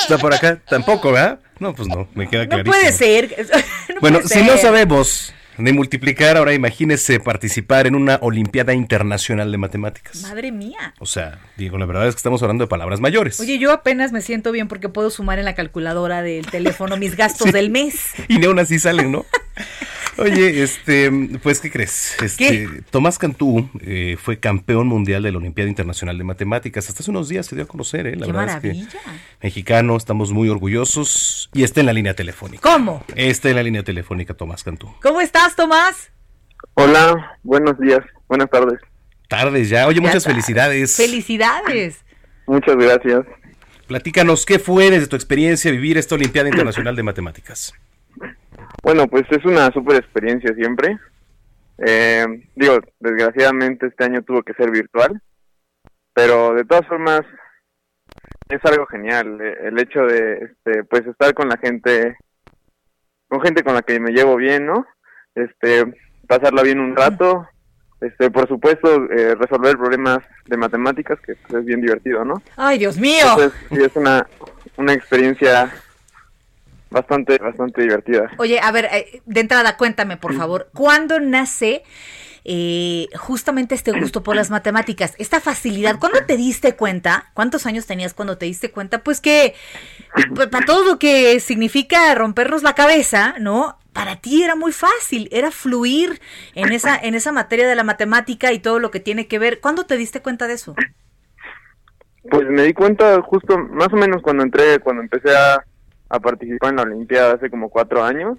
Está por acá, tampoco, ¿verdad? No, pues no, me queda No clarísimo. puede ser. No bueno, puede si no sabemos de multiplicar, ahora imagínese participar en una Olimpiada Internacional de Matemáticas. Madre mía. O sea, digo, la verdad es que estamos hablando de palabras mayores. Oye, yo apenas me siento bien porque puedo sumar en la calculadora del teléfono mis gastos Sí. del mes. Y aún así salen, ¿no? Oye, este, pues, ¿qué crees? Este, Tomás Cantú eh, fue campeón mundial de la Olimpiada Internacional de Matemáticas. Hasta hace unos días se dio a conocer, ¿eh? La Qué verdad maravilla. es que mexicano, estamos muy orgullosos y está en la línea telefónica. ¿Cómo? Está en la línea telefónica Tomás Cantú. ¿Cómo estás, Tomás? Hola, buenos días, buenas tardes. Tardes ya. Oye, Ya muchas está. felicidades. Felicidades. Muchas gracias. Platícanos, ¿qué fue desde tu experiencia vivir esta Olimpiada Internacional de Matemáticas? Bueno, pues es una super experiencia siempre. Eh, digo, desgraciadamente este año tuvo que ser virtual, pero de todas formas es algo genial eh, el hecho de este pues estar con la gente con gente con la que me llevo bien no este pasarla bien un rato este por supuesto eh, resolver problemas de matemáticas que pues, es bien divertido no Ay, Dios mío. Entonces, sí es una una experiencia bastante bastante divertida Oye, a ver, eh, de entrada, cuéntame, por favor, ¿cuándo nace eh, justamente este gusto por las matemáticas? Esta facilidad, ¿cuándo te diste cuenta? ¿Cuántos años tenías cuando te diste cuenta? Pues que pues, para todo lo que significa rompernos la cabeza, ¿no? Para ti era muy fácil, era fluir en esa, en esa materia de la matemática y todo lo que tiene que ver. ¿Cuándo te diste cuenta de eso? Pues me di cuenta justo más o menos cuando entré, cuando empecé a, a participar en la Olimpiada hace como cuatro años.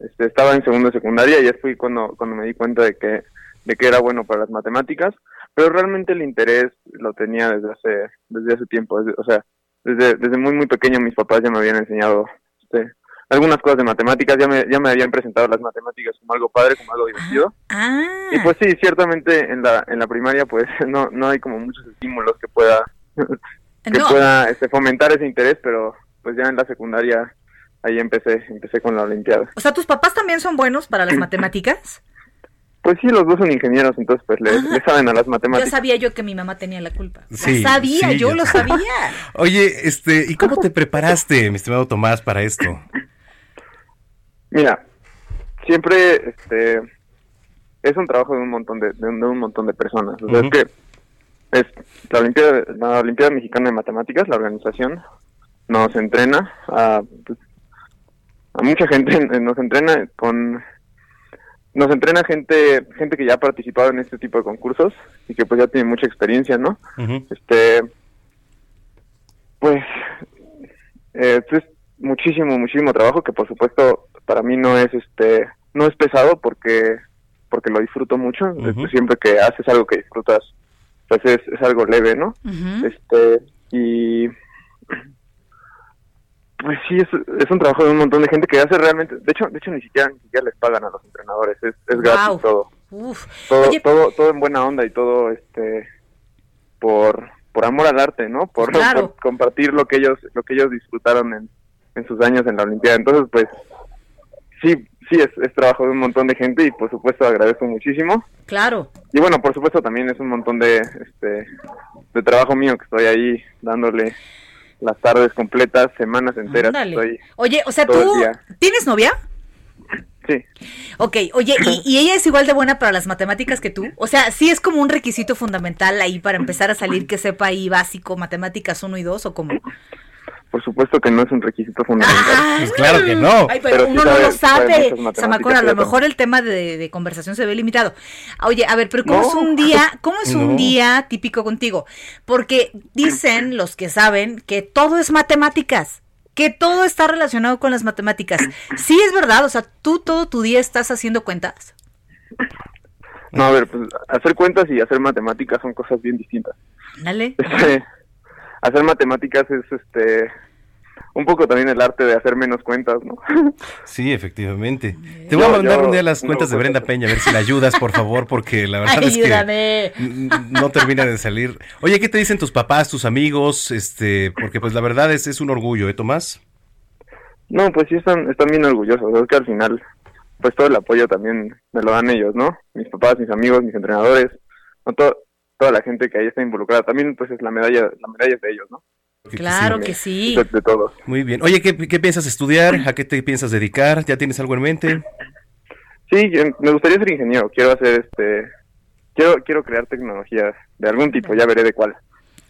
Este, estaba en segundo de secundaria y ya fui cuando, cuando me di cuenta de que, de que era bueno para las matemáticas, pero realmente el interés lo tenía desde hace, desde hace tiempo, desde- o sea, desde, desde muy muy pequeño mis papás ya me habían enseñado este, algunas cosas de matemáticas, ya me, ya me habían presentado las matemáticas como algo padre, como algo divertido. Ah, Y pues sí, ciertamente en la, en la primaria pues no, no hay como muchos estímulos que pueda, que No. pueda este, fomentar ese interés, pero pues ya en la secundaria ahí empecé, empecé con la Olimpiada. o sea, ¿tus papás también son buenos para las matemáticas? Pues sí, los dos son ingenieros, entonces pues le, le saben a las Ya matemáticas. sabía yo que mi mamá tenía la culpa. Sí, la sabía, sí, yo lo sabía. Oye, este, ¿y cómo te preparaste, mi estimado Tomás, para esto? Mira, siempre este es un trabajo de un montón de, de un, de un montón de personas. O sea, es que es la Olimpiada, la Olimpiada Mexicana de Matemáticas, la organización, nos entrena a, pues, a mucha gente, nos entrena con nos entrena gente gente que ya ha participado en este tipo de concursos y que pues ya tiene mucha experiencia, ¿no? Este pues eh, es muchísimo muchísimo trabajo que por supuesto para mí no es este no es pesado porque porque lo disfruto mucho. Este, siempre que haces algo que disfrutas pues es, es algo leve no este y pues sí es, es un trabajo de un montón de gente que hace realmente de hecho de hecho ni siquiera ni siquiera les pagan a los entrenadores es, es gratis todo Uf. todo, Oye, todo, todo en buena onda y todo este por, por amor al arte, ¿no? Por, Claro. por compartir lo que ellos, lo que ellos disfrutaron en, en sus años en la Olimpiada. Entonces, pues, sí, sí es, es trabajo de un montón de gente y por supuesto agradezco muchísimo. claro. Y bueno, por supuesto también es un montón de, este, de trabajo mío que estoy ahí dándole las tardes completas, semanas enteras. Estoy, Oye, o sea, tú tienes novia? sí. Ok, oye, ¿y, y ella es igual de buena para las matemáticas que tú? O sea, ¿sí es como un requisito fundamental ahí para empezar a salir que sepa ahí básico, matemáticas 1 y 2 o cómo? Por supuesto que no es un requisito fundamental. Pues claro que no. Ay, pero, Pero sí uno no sabe- lo sabe Samacona, a lo mejor el tema de, de conversación se ve limitado. Oye, a ver, pero ¿cómo No. es un día, cómo es un día típico contigo? Porque dicen los que saben que todo es matemáticas. Que todo está relacionado con las matemáticas. Sí es verdad, o sea, tú todo tu día estás haciendo cuentas. No, a ver, pues hacer cuentas y hacer matemáticas son cosas bien distintas. Dale. Este, hacer matemáticas es este un poco también el arte de hacer menos cuentas, ¿no? Sí, efectivamente. Te voy a mandar yo- un día las no, cuentas de Brenda Peña, a ver si la ayudas, por favor, porque la verdad Ayúdame. es que no termina de salir. Oye, ¿qué te dicen tus papás, tus amigos? Este, porque pues la verdad es, es un orgullo, ¿eh, Tomás? No, pues sí están, están bien orgullosos. Es que al final, pues todo el apoyo también me lo dan ellos, ¿no? Mis papás, mis amigos, mis entrenadores, no to- toda la gente que ahí está involucrada. También pues es la medalla, la medalla es de ellos, ¿no? Claro que sí. De, de todos. Muy bien. Oye, ¿qué, qué piensas estudiar? ¿A qué te piensas dedicar? ¿Ya tienes algo en mente? Sí, yo- me gustaría ser ingeniero. Quiero hacer este, quiero quiero crear tecnología de algún tipo. Ya veré de cuál.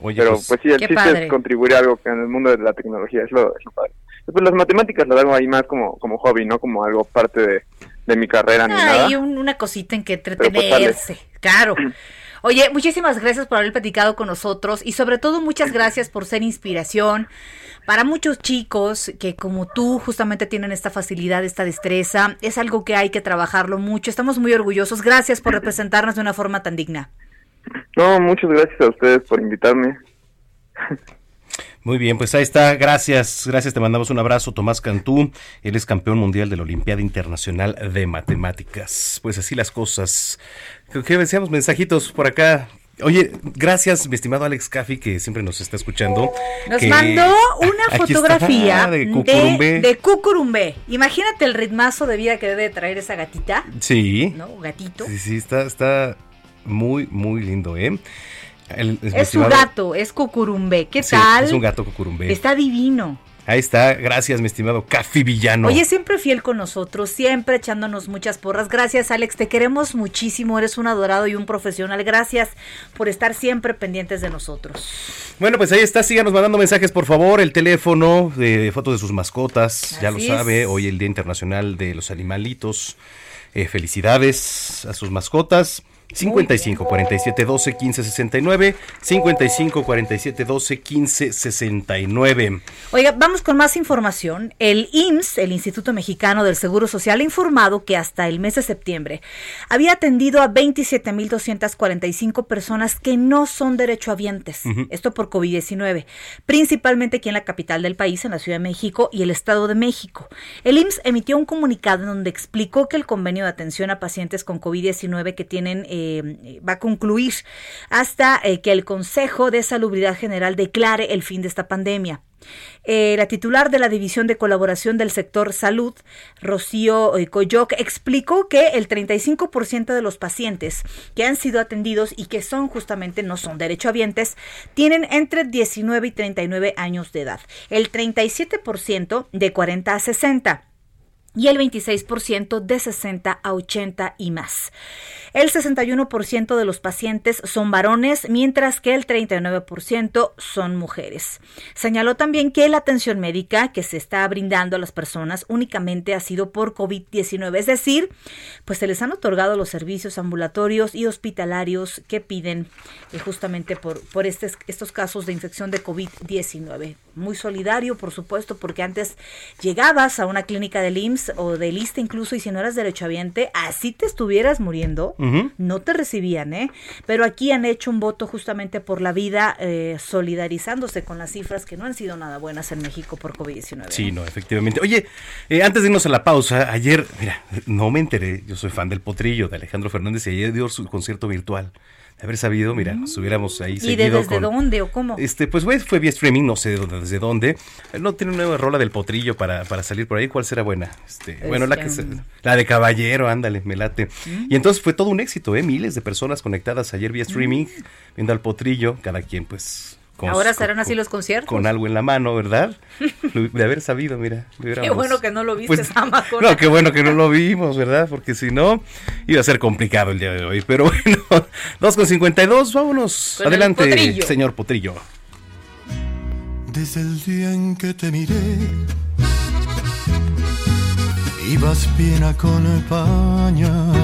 Oye, Pero pues- pues, sí, el chiste padre. es contribuir a algo que en el mundo de la tecnología es lo, es lo padre. Pues las matemáticas lo hago ahí más como como hobby, no como algo parte de, de mi carrera ni nada. Un- una cosita en que pues, entretenerse. Claro. Oye, muchísimas gracias por haber platicado con nosotros y sobre todo muchas gracias por ser inspiración para muchos chicos que como tú justamente tienen esta facilidad, esta destreza. Es algo que hay que trabajarlo mucho. Estamos muy orgullosos. Gracias por representarnos de una forma tan digna. No, muchas gracias a ustedes por invitarme. Muy bien, pues ahí está. Gracias, gracias. Te mandamos un abrazo, Tomás Cantú. Él es campeón mundial de la Olimpiada Internacional de Matemáticas. Pues así las cosas. ¿Qué decíamos? Mensajitos por acá. Oye, gracias, mi estimado Alex Caffi, que siempre nos está escuchando. Nos que- mandó una fotografía de de, Cucurumbé. de Cucurumbé. Imagínate el ritmazo de vida que debe de traer esa gatita, Sí. ¿no? Gatito. Sí, sí, está, está muy, muy lindo, ¿eh? El- Es su gato, es Cucurumbé. ¿Qué Sí, tal? es un gato cucurumbé. Está divino. Ahí está, gracias, mi estimado Caffi Villano. Oye, siempre fiel con nosotros, siempre echándonos muchas porras. Gracias, Alex, te queremos muchísimo, eres un adorado y un profesional. Gracias por estar siempre pendientes de nosotros. Bueno, pues ahí está, síganos mandando mensajes, por favor. El teléfono, de fotos de sus mascotas, ya lo sabe. es. Hoy el Día Internacional de los Animalitos. Eh, felicidades a sus mascotas. 55 47 12 15 69 55 47 12 15 69 Oiga, vamos con más información. El IMSS, el Instituto Mexicano del Seguro Social, ha informado que hasta el mes de septiembre había atendido a 27.245 personas que no son derechohabientes. Ujú. Esto por COVID-19, principalmente aquí en la capital del país, en la Ciudad de México y el Estado de México. El IMSS emitió un comunicado en donde explicó que el convenio de atención a pacientes con COVID-19 que tienen eh, va a concluir hasta eh, que el Consejo de Salubridad General declare el fin de esta pandemia. Eh, la titular de la División de Colaboración del Sector Salud, Rocío eh, Coyoc, explicó que el 35% de los pacientes que han sido atendidos y que son justamente no son derechohabientes tienen entre 19 y 39 años de edad. El 37% de 40 a 60 y el 26% de 60 a 80 y más. El 61% de los pacientes son varones, mientras que el 39% son mujeres. Señaló también que la atención médica que se está brindando a las personas únicamente ha sido por COVID-19, es decir, pues se les han otorgado los servicios ambulatorios y hospitalarios que piden eh, justamente por, estes- estos casos de infección de COVID-19. Muy solidario, por supuesto, porque antes llegabas a una clínica del IMSS o del ISTE incluso y si no eras derechohabiente, así te estuvieras muriendo, No te recibían, ¿eh? Pero aquí han hecho un voto justamente por la vida, eh, solidarizándose con las cifras que no han sido nada buenas en México por COVID-19. Sí, no, efectivamente. Oye, eh, antes de irnos a la pausa, ayer, mira, no me enteré, yo soy fan del Potrillo, de Alejandro Fernández, y ayer dio su concierto virtual. Haber sabido, mira, nos hubiéramos ahí ¿Y de desde con... dónde o cómo? Este, pues güey, fue vía streaming, no sé desde dónde. Él no tiene una nueva rola del potrillo para, para salir por ahí. ¿Cuál será buena? Este, bueno, la que se- la de Caballero, ándale, me late. Mm. Y entonces fue todo un éxito, ¿eh? Miles de personas conectadas ayer vía streaming, viendo al potrillo, cada quien pues con, Ahora serán así los conciertos. con algo en la mano, ¿verdad? De haber sabido, mira. Qué bueno que no lo viste, Pues, no, qué bueno que no lo vimos, ¿verdad? Porque si no, iba a ser complicado el día de hoy. Pero bueno, 2 con 52, vámonos. Con el Adelante, potrillo. señor Potrillo. Desde el día en que te miré, ibas bien acompañada,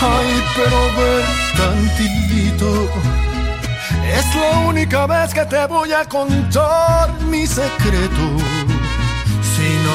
Ay, pero ver tantito. Es la única vez que te voy a contar mi secreto. Si no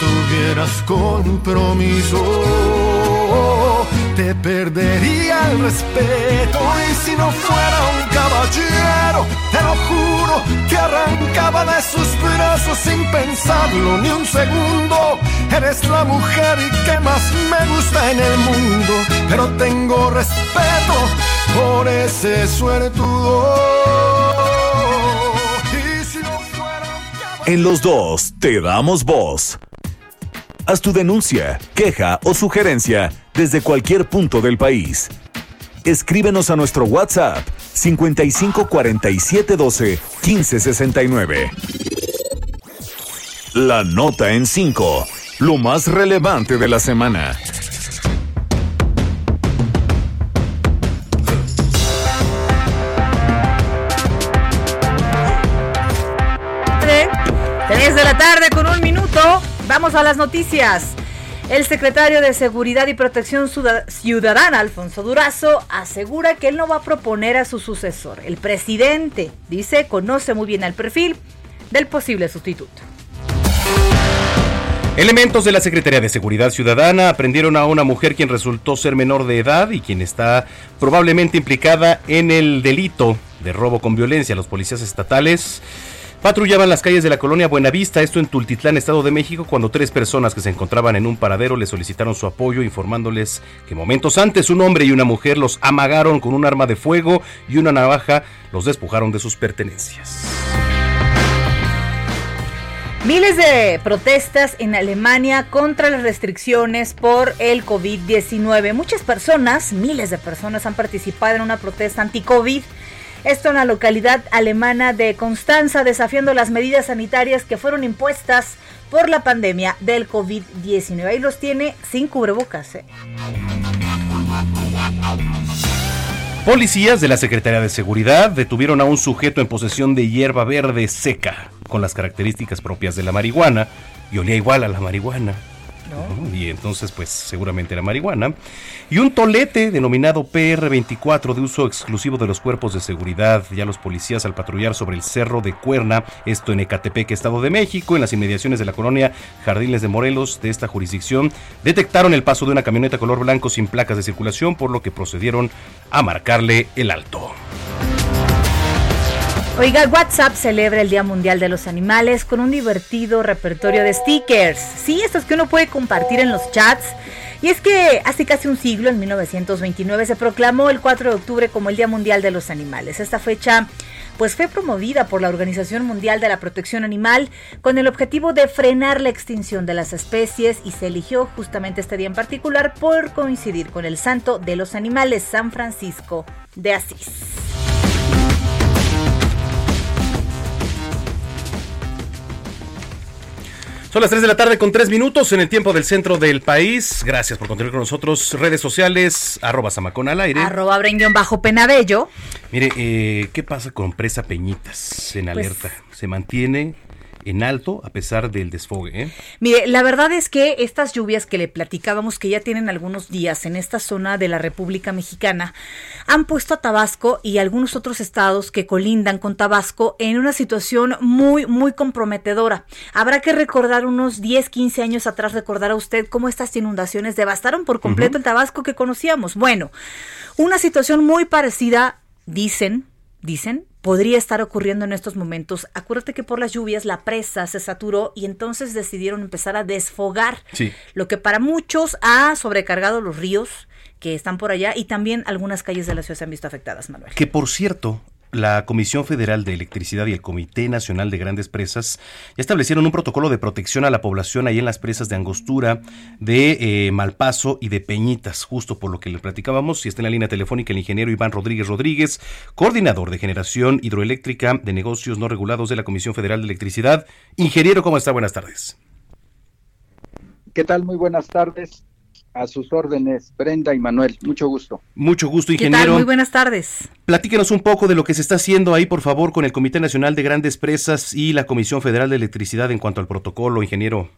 Tuvieras compromiso, te perdería el respeto. Y si no fuera un caballero, te lo juro, te arrancaba de sus brazos sin pensarlo ni un segundo. Eres la mujer que más me gusta en el mundo, pero tengo respeto por ese suertudo. Y En los dos te damos voz. Haz tu denuncia, queja o sugerencia desde cualquier punto del país. Escríbenos a nuestro WhatsApp 55 47 12 15 69. La nota en 5. Lo más relevante de la semana. tarde, 3 de la tarde con un minuto. Vamos a las noticias. El secretario de Seguridad y Protección Ciudadana, Alfonso Durazo, asegura que él no va a proponer a su sucesor. El presidente, dice, conoce muy bien el perfil del posible sustituto. Elementos de la Secretaría de Seguridad Ciudadana aprendieron a una mujer quien resultó ser menor de edad y quien está probablemente implicada en el delito de robo con violencia. Los policías estatales patrullaban las calles de la colonia Buenavista, esto en Tultitlán, Estado de México, cuando tres personas que se encontraban en un paradero le solicitaron su apoyo, informándoles que momentos antes un hombre y una mujer los amagaron con un arma de fuego y una navaja, los despojaron de sus pertenencias. Miles de protestas en Alemania contra las restricciones por el COVID-19. Muchas personas, miles de personas han participado en una protesta anti-COVID. Esto en la localidad alemana de Constanza, desafiando las medidas sanitarias que fueron impuestas por la pandemia del COVID-19. Ahí los tiene sin cubrebocas. ¿eh? Policías de la Secretaría de Seguridad detuvieron a un sujeto en posesión de hierba verde seca, con las características propias de la marihuana, y olía igual a la marihuana. Y entonces, pues seguramente era marihuana. Y un tolete denominado PR-24 de uso exclusivo de los cuerpos de seguridad. Ya los policías al patrullar sobre el cerro de Cuerna, esto en Ecatepec, Estado de México, en las inmediaciones de la colonia Jardines de Morelos de esta jurisdicción, detectaron el paso de una camioneta color blanco sin placas de circulación, por lo que procedieron a marcarle el alto. Oiga, WhatsApp celebra el Día Mundial de los Animales con un divertido repertorio de stickers. Sí, estos que uno puede compartir en los chats. Y es que hace casi un siglo, en 1929, se proclamó el 4 de octubre como el Día Mundial de los Animales. Esta fecha pues fue promovida por la Organización Mundial de la Protección Animal con el objetivo de frenar la extinción de las especies y se eligió justamente este día en particular por coincidir con el santo de los animales, San Francisco de Asís. Son las 3 de la tarde con 3 minutos en el tiempo del centro del país. Gracias por continuar con nosotros. Redes sociales, arroba Samacón al aire. Arroba bajo Penabello. Mire, eh, ¿qué pasa con Presa Peñitas en Pues- alerta? ¿Se mantiene en alto a pesar del desfogue? eh? Mire, la verdad es que estas lluvias que le platicábamos que ya tienen algunos días en esta zona de la República Mexicana han puesto a Tabasco y algunos otros estados que colindan con Tabasco en una situación muy, muy comprometedora. Habrá que recordar unos 10, 15 años atrás, recordar a usted cómo estas inundaciones devastaron por completo el Tabasco que conocíamos. Bueno, una situación muy parecida, dicen, dicen, podría estar ocurriendo en estos momentos. Acuérdate que por las lluvias la presa se saturó y entonces decidieron empezar a desfogar, Sí. lo que para muchos ha sobrecargado los ríos que están por allá y también algunas calles de la ciudad se han visto afectadas, Manuel. Que por cierto, la Comisión Federal de Electricidad y el Comité Nacional de Grandes Presas ya establecieron un protocolo de protección a la población ahí en las presas de Angostura, de eh, Malpaso y de Peñitas, justo por lo que le platicábamos. Y está en la línea telefónica el ingeniero Iván Rodríguez Rodríguez, coordinador de generación hidroeléctrica de negocios no regulados de la Comisión Federal de Electricidad. Ingeniero, ¿cómo está? Buenas tardes. ¿Qué tal? Muy buenas tardes. A sus órdenes, Brenda y Manuel. Mucho gusto. Mucho gusto, ¿Qué tal? ingeniero. Muy buenas tardes. Platíquenos un poco de lo que se está haciendo ahí, por favor, con el Comité Nacional de Grandes Presas y la Comisión Federal de Electricidad en cuanto al protocolo, ingeniero.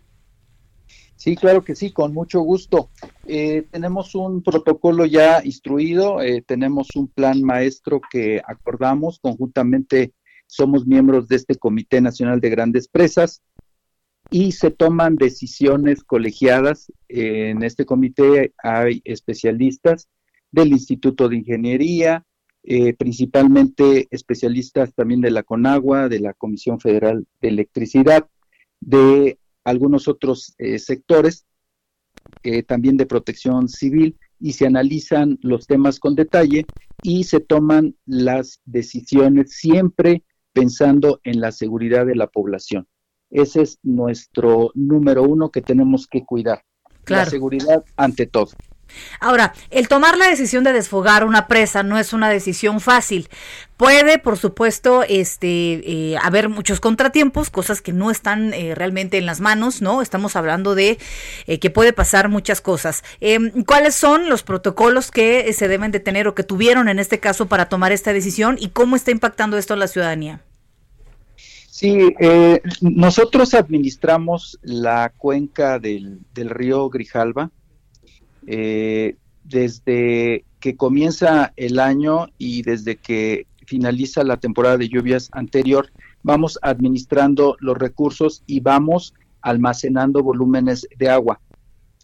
Sí, claro que sí, con mucho gusto. Eh, tenemos un protocolo ya instruido, eh, tenemos un plan maestro que acordamos conjuntamente, somos miembros de este Comité Nacional de Grandes Presas y se toman decisiones colegiadas. En este comité hay especialistas del Instituto de Ingeniería, eh, principalmente especialistas también de la CONAGUA, de la Comisión Federal de Electricidad, de algunos otros eh, sectores, eh, también de protección civil, y se analizan los temas con detalle y se toman las decisiones siempre pensando en la seguridad de la población. Ese es nuestro número uno que tenemos que cuidar. Claro. La seguridad ante todo. Ahora, el tomar la decisión de desfogar una presa no es una decisión fácil. Puede, por supuesto, este, eh, haber muchos contratiempos, cosas que no están eh, realmente en las manos, ¿no? Estamos hablando de eh, que puede pasar muchas cosas. Em, ¿Cuáles son los protocolos que se deben de tener o que tuvieron en este caso para tomar esta decisión y cómo está impactando esto a la ciudadanía? Sí, eh, nosotros administramos la cuenca del, del río Grijalva eh, desde que comienza el año y desde que finaliza la temporada de lluvias anterior, vamos administrando los recursos y vamos almacenando volúmenes de agua.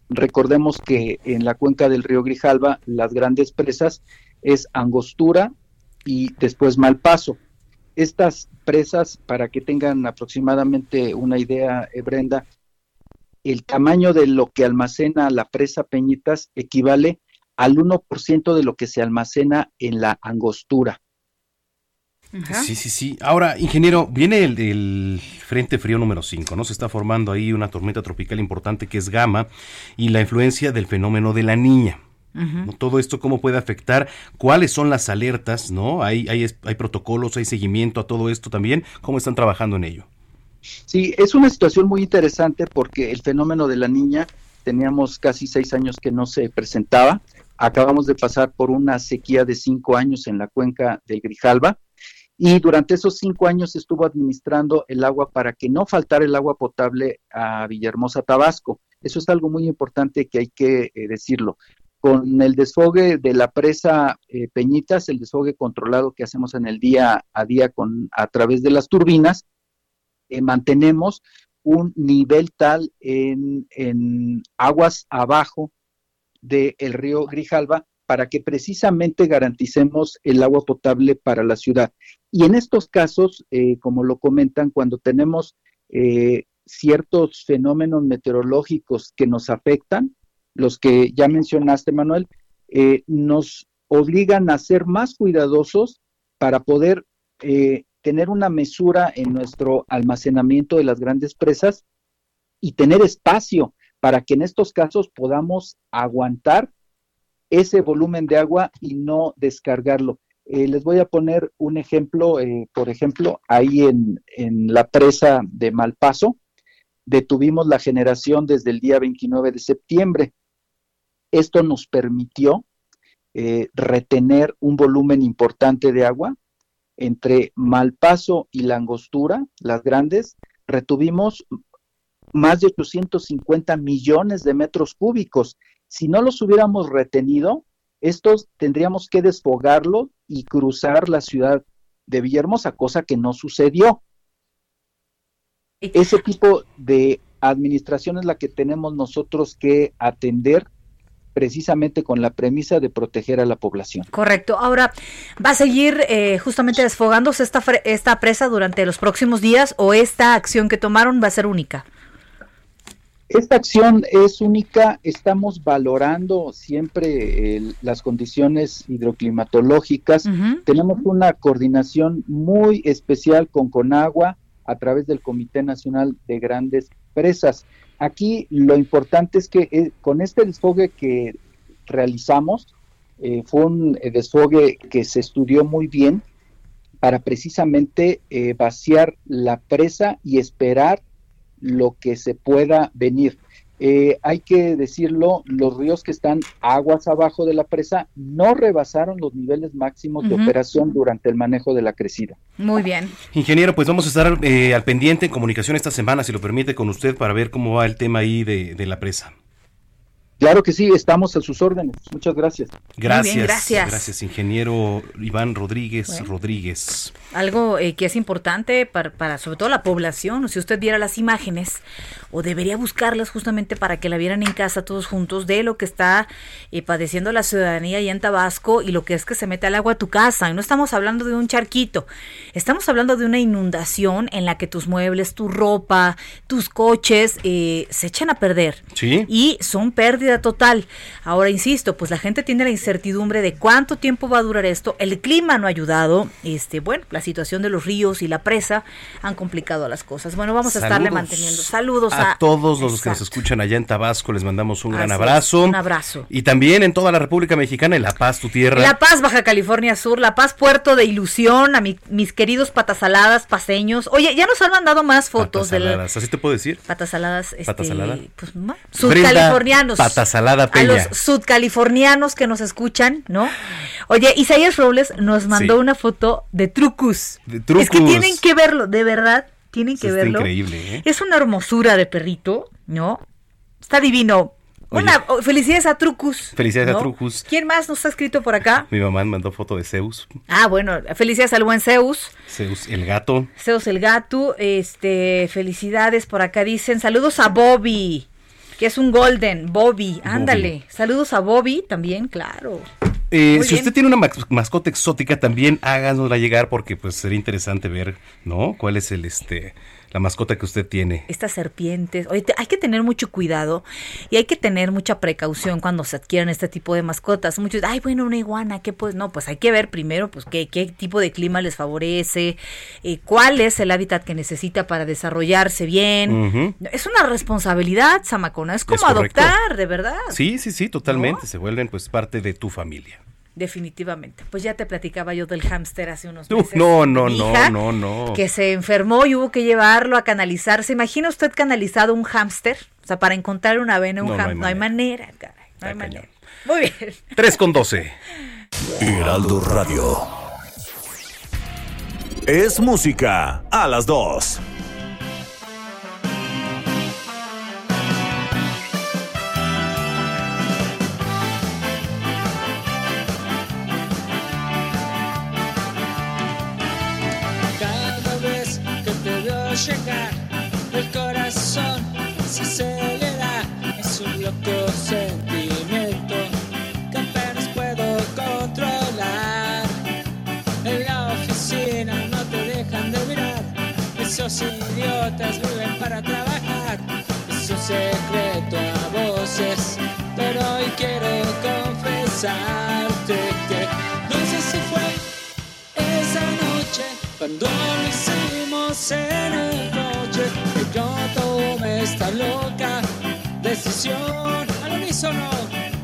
Recordemos que en la cuenca del río Grijalva las grandes presas es Angostura y después Malpaso. Estas presas, para que tengan aproximadamente una idea, eh, Brenda, el tamaño de lo que almacena la presa Peñitas equivale al 1% de lo que se almacena en la Angostura. Sí, sí, sí. Ahora, ingeniero, viene el, el Frente Frío número 5, ¿no? Se está formando ahí una tormenta tropical importante que es Gama y la influencia del fenómeno de la niña. ¿No? Todo esto, ¿cómo puede afectar? ¿Cuáles son las alertas? ¿No? ¿Hay, hay, hay protocolos, hay seguimiento a todo esto también? ¿Cómo están trabajando en ello? Sí, es una situación muy interesante porque el fenómeno de la niña teníamos casi seis años que no se presentaba. Acabamos de pasar por una sequía de cinco años en la cuenca del Grijalva y durante esos cinco años estuvo administrando el agua para que no faltara el agua potable a Villahermosa, Tabasco. Eso es algo muy importante que hay que eh, decirlo. Con el desfogue de la presa eh, Peñitas, el desfogue controlado que hacemos en el día a día con a través de las turbinas, eh, mantenemos un nivel tal en, en aguas abajo del río Grijalva para que precisamente garanticemos el agua potable para la ciudad. Y en estos casos, eh, como lo comentan, cuando tenemos eh, ciertos fenómenos meteorológicos que nos afectan, los que ya mencionaste, Manuel, eh, nos obligan a ser más cuidadosos para poder eh, tener una mesura en nuestro almacenamiento de las grandes presas y tener espacio para que en estos casos podamos aguantar ese volumen de agua y no descargarlo. Eh, les voy a poner un ejemplo, por ejemplo, ahí en, en la presa de Malpaso, detuvimos la generación desde el día 29 de septiembre. Esto nos permitió eh, retener un volumen importante de agua entre Malpaso y la Angostura, las grandes, retuvimos más de 850 millones de metros cúbicos. Si no los hubiéramos retenido, estos tendríamos que desfogarlo y cruzar la ciudad de Villahermosa, cosa que no sucedió. Ese tipo de administración es la que tenemos nosotros que atender precisamente con la premisa de proteger a la población. Correcto. Ahora, ¿va a seguir eh, justamente desfogándose esta, esta presa durante los próximos días o esta acción que tomaron va a ser única? Esta acción es única, estamos valorando siempre el- las condiciones hidroclimatológicas. Tenemos una coordinación muy especial con Conagua a través del Comité Nacional de Grandes Presas. Aquí lo importante es que eh, con este desfogue que realizamos, eh, fue un eh, desfogue que se estudió muy bien para precisamente vaciar la presa y esperar lo que se pueda venir. Eh, hay que decirlo, los ríos que están aguas abajo de la presa no rebasaron los niveles máximos de operación durante el manejo de la crecida. Muy bien. Ingeniero, pues vamos a estar eh, al pendiente en comunicación esta semana, si lo permite, con usted para ver cómo va el tema ahí de, de la presa. Claro que sí, estamos a sus órdenes. Muchas gracias. Gracias. gracias. Gracias, ingeniero Iván Rodríguez Bueno. Rodríguez. Algo eh, que es importante para, para sobre todo la población, si usted viera las imágenes, o debería buscarlas justamente para que la vieran en casa todos juntos, de lo que está eh, padeciendo la ciudadanía allá en Tabasco y lo que es que se mete al agua a tu casa. Y no estamos hablando de un charquito, estamos hablando de una inundación en la que tus muebles, tu ropa, tus coches eh, se echan a perder Sí. y son pérdida total. Ahora insisto, pues la gente tiene la incertidumbre de cuánto tiempo va a durar esto. El clima no ha ayudado. Este, bueno, la situación de los ríos y la presa han complicado las cosas. Bueno, vamos a estarle Saludos manteniendo. Saludos a, A todos los que nos escuchan allá en Tabasco, les mandamos un gran es, abrazo. un abrazo. Y también en toda la República Mexicana, en La Paz, tu tierra. La Paz, Baja California Sur, La Paz, Puerto de Ilusión, a mi- mis queridos patasaladas, paseños. Oye, ya nos han mandado más fotos de la- Patasaladas, ¿Así te puedo decir? patasaladas, este, Patasalada. pues, Brenda sudcalifornianos. Patasalada A Peña. los sudcalifornianos que nos escuchan, ¿no? Oye, Isaías Robles nos mandó Sí. una foto de Trucus. De Es que Trucus. tienen que verlo, de verdad, tienen que verlo. increíble, ¿eh? Es una hermosura de perrito, ¿no? Está divino. Oye. Una, oh, felicidades a Trucus. Felicidades a. Trucus. ¿Quién más nos ha escrito por acá? Mi mamá mandó foto de Zeus, Ah, bueno, felicidades al buen Zeus. Zeus el gato. Zeus el gato, este, felicidades por acá dicen, saludos a Bobby, que es un golden, Bobby, ándale, saludos a Bobby también, claro. Eh, si bien. usted tiene una mas- mascota exótica, también háganosla llegar porque pues sería interesante ver, ¿no? ¿Cuál es el este la mascota que usted tiene? Estas serpientes, oye, hay que tener mucho cuidado y hay que tener mucha precaución cuando se adquieran este tipo de mascotas. Muchos, ay, bueno, una iguana, ¿qué pues? No, pues hay que ver primero, pues, qué, qué tipo de clima les favorece, eh, cuál es el hábitat que necesita para desarrollarse bien. Es una responsabilidad, Samacona, es como Es adoptar, de verdad. Sí, sí, sí, totalmente. Se vuelven pues parte de tu familia. Definitivamente. Pues ya te platicaba yo del hámster hace unos meses. no, no, no, hija, no, no. Que se enfermó y hubo que llevarlo a canalizar. ¿Se imagina usted canalizado un hámster? O sea, para encontrar una vena, un No, no hay hámster. No hay manera, caray. No hay manera. Muy bien. 3 con 12. Heraldo Radio. Es música a las 2. Es un loco sentimiento que apenas puedo controlar. En la oficina no te dejan de mirar. Esos idiotas viven para trabajar. Es un secreto a voces, pero hoy quiero confesarte que no sé si fue esa noche cuando lo hicimos en el coche que yo tomé esta loca decisión al unísono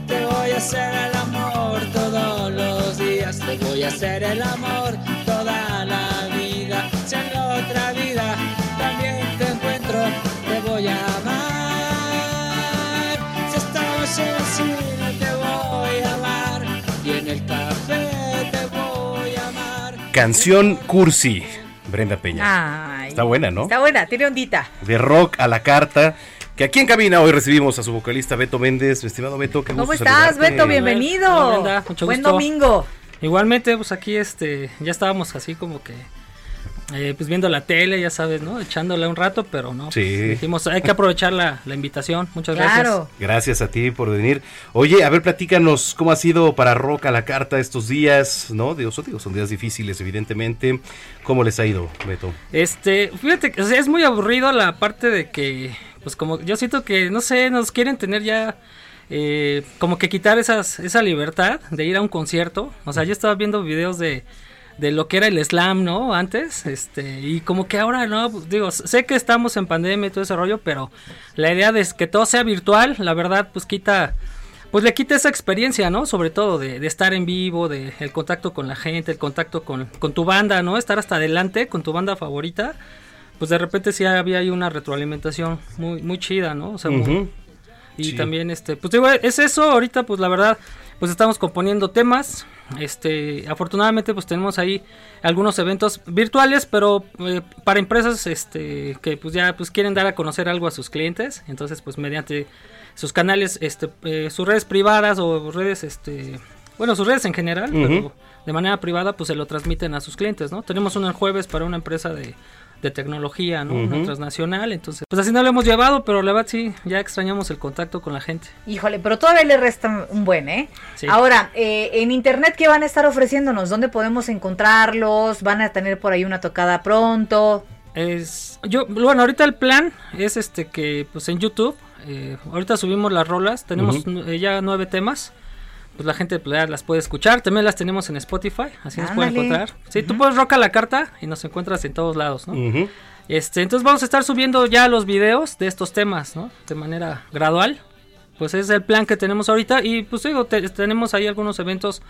te voy a hacer el amor todos los días te voy a hacer el amor toda la vida si en la otra vida también te encuentro te voy a amar si estamos en el cine te voy a amar y en el café te voy a amar Canción Cursi. Brenda Peña. Ay. Está buena, ¿no? Está buena, tiene ondita. De rock a la carta. Que aquí en cabina hoy recibimos a su vocalista Beto Méndez. Mi estimado Beto, qué ¿Cómo gusto estás, saludarte. Beto? Bienvenido. Hola, mucho Buen gusto. domingo. Igualmente, pues aquí este, ya estábamos así como que, eh, pues viendo la tele, ya sabes, ¿no? Echándole un rato, pero no. pues, Sí. dijimos, hay que aprovechar la, la invitación. Muchas Claro. Gracias a ti por venir. Oye, a ver, platícanos cómo ha sido para Rock a la carta estos días, ¿no? Digo, son, digo, son días difíciles, evidentemente. ¿Cómo les ha ido, Beto? Este, fíjate que o sea, es muy aburrido la parte de que, pues como yo siento que, no sé, nos quieren tener ya, eh, como que quitar esas, esa libertad de ir a un concierto. O sea, yo estaba viendo videos de, de lo que era el slam, ¿no? Antes, este, y como que ahora, no, digo, sé que estamos en pandemia y todo ese rollo, pero la idea de que todo sea virtual, la verdad, pues quita pues le quita esa experiencia, ¿no? Sobre todo de, de estar en vivo, de el contacto con la gente, el contacto con, con tu banda, ¿no? Estar hasta adelante con tu banda favorita. Pues de repente sí había ahí una retroalimentación muy, muy chida, ¿no? O sea, muy-. Y Sí. también, este, pues digo, es eso, ahorita pues la verdad, pues estamos componiendo temas. Este, afortunadamente pues tenemos ahí algunos eventos virtuales, pero eh, para empresas este que pues ya pues quieren dar a conocer algo a sus clientes, entonces pues mediante sus canales, este, eh, sus redes privadas o redes, este, bueno, sus redes en general, pero de manera privada pues se lo transmiten a sus clientes, ¿no? Tenemos uno el jueves para una empresa de, de tecnología, ¿no? Una transnacional, entonces pues así no lo hemos llevado, pero la verdad sí, ya extrañamos el contacto con la gente. Híjole, pero todavía le resta un buen, ¿eh? Sí. Ahora, eh, en internet, ¿qué van a estar ofreciéndonos? ¿Dónde podemos encontrarlos? ¿Van a tener por ahí una tocada pronto? Es yo bueno, ahorita el plan es este que pues en YouTube eh, ahorita subimos las rolas, tenemos eh, ya nueve temas. Pues la gente las puede escuchar, también las tenemos en Spotify, así nos pueden Ándale. encontrar. Sí, tú puedes roca la carta y nos encuentras en todos lados, ¿no? Ujú. Este, entonces vamos a estar subiendo ya los videos de estos temas, ¿no? De manera gradual. Pues ese es el plan que tenemos ahorita y pues digo, te- tenemos ahí algunos eventos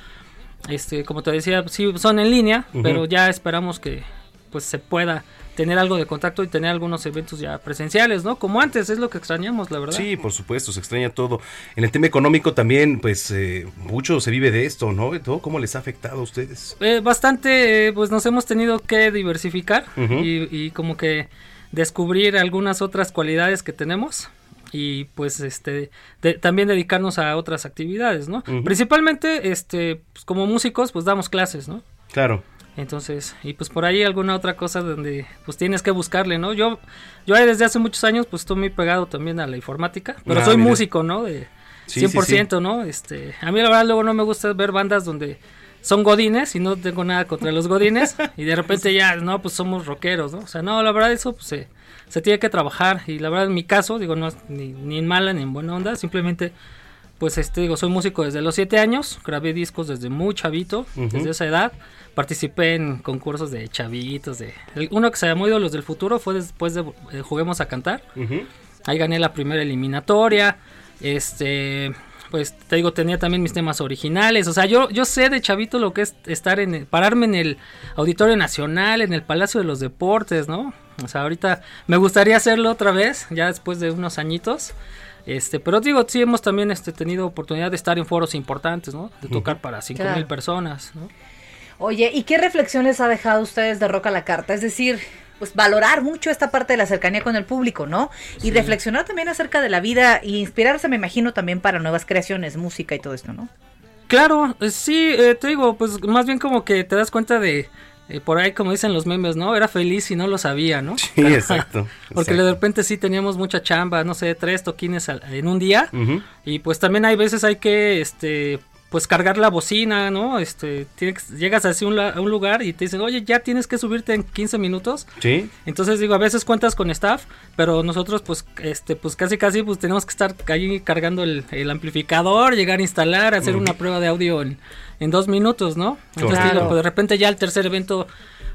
este, como te decía, sí son en línea, pero ya esperamos que pues se pueda tener algo de contacto y tener algunos eventos ya presenciales, ¿no? Como antes, es lo que extrañamos, la verdad. Sí, por supuesto, se extraña todo. En el tema económico también, pues eh, mucho se vive de esto, ¿no? ¿Cómo les ha afectado a ustedes? Eh, bastante, eh, pues nos hemos tenido que diversificar y, y como que descubrir algunas otras cualidades que tenemos y pues este de- también dedicarnos a otras actividades, ¿no? Principalmente, este, pues, como músicos, pues damos clases, ¿no? Claro. Entonces, y pues por ahí alguna otra cosa donde pues tienes que buscarle, ¿no? Yo, yo desde hace muchos años pues estoy muy pegado también a la informática, pero Ah, soy mira. músico, ¿no? De Sí, 100%, ¿no? Este, a mí la verdad luego no me gusta ver bandas donde son godines y no tengo nada contra los godines y de repente ya, no, pues somos rockeros, ¿no? O sea, no, la verdad eso pues se, se tiene que trabajar y la verdad en mi caso, digo, no es ni, ni en mala ni en buena onda, simplemente pues este digo, soy músico desde los 7 años, grabé discos desde muy chavito, desde esa edad, participé en concursos de chavitos, de el- uno que se llamó Ídolos del Futuro fue después de eh, Juguemos a Cantar. Ahí gané la primera eliminatoria. Este, pues te digo, tenía también mis temas originales. O sea, yo, yo sé de chavito lo que es estar en el- pararme en el Auditorio Nacional, en el Palacio de los Deportes, ¿no? O sea, ahorita me gustaría hacerlo otra vez, ya después de unos añitos. Este, pero digo, sí hemos también este, tenido oportunidad de estar en foros importantes, ¿no? De tocar para cinco mil Claro. personas, ¿no? Oye, ¿y qué reflexiones ha dejado ustedes de Roca la Carta? Es decir, pues valorar mucho esta parte de la cercanía con el público, ¿no? Y Sí. reflexionar también acerca de la vida y inspirarse, me imagino, también para nuevas creaciones, música y todo esto, ¿no? Claro, eh, sí, eh, te digo, pues más bien como que te das cuenta de, eh, por ahí como dicen los memes, ¿no? Era feliz y no lo sabía, ¿no? Sí, exacto, Porque exacto. de repente sí teníamos mucha chamba, no sé, tres toquines al- en un día. Y pues también hay veces hay que, este, pues cargar la bocina, ¿no? Este, tienes, llegas así a un, la- a un lugar y te dicen, oye, ya tienes que subirte en 15 minutos. Sí. Entonces digo, a veces cuentas con staff, pero nosotros pues este pues casi casi pues tenemos que estar ahí cargando el, el amplificador, llegar a instalar, hacer una prueba de audio en, en dos minutos, ¿no? Entonces Claro. digo, pues de repente ya el tercer evento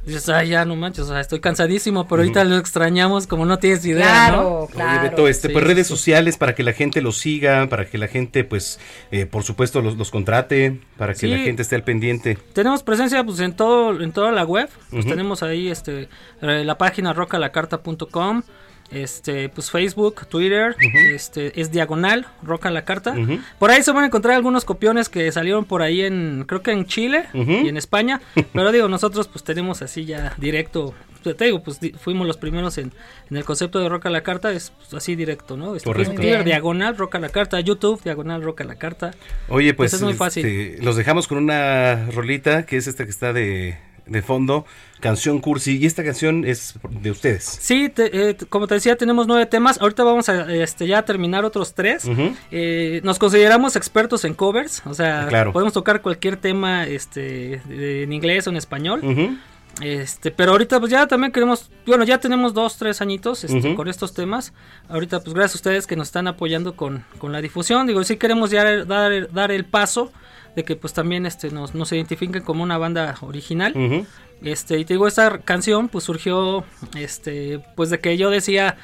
dices, ay ya no manches, o sea, estoy cansadísimo, pero ahorita lo extrañamos como no tienes idea, ¿no? Oye, Beto, este, Sí, pues redes sí. sociales para que la gente los siga, para que la gente, pues, eh, por supuesto, los, los contrate, para que Sí. la gente esté al pendiente. Tenemos presencia pues en todo en toda la web. Pues tenemos ahí este eh, la página rocalacarta.com, este pues Facebook, Twitter, este es diagonal roca la carta. Por ahí se van a encontrar algunos copiones que salieron por ahí en creo que en Chile y en España, pero digo, nosotros pues tenemos así ya directo te digo, pues di- fuimos los primeros en, en el concepto de Roca la Carta, es pues, así directo, ¿no? Este, Correcto. Twitter, diagonal, Roca la Carta, YouTube, diagonal, Roca la Carta. Oye, pues, es muy fácil. este, los dejamos con una rolita que es esta que está de, de fondo, canción cursi, y esta canción es de ustedes. Sí, te- eh, como te decía, tenemos nueve temas. Ahorita vamos a este, ya terminar otros tres. Eh, nos consideramos expertos en covers, o sea, Claro. podemos tocar cualquier tema este, en inglés o en español. Este, pero ahorita pues ya también queremos, bueno, ya tenemos dos, tres añitos este, con estos temas. Ahorita pues gracias a ustedes que nos están apoyando con, con la difusión. Digo, sí queremos ya dar, dar el paso de que pues también este, nos, nos identifiquen como una banda original. Este, y te digo, esta canción pues surgió, este, pues de que yo decía,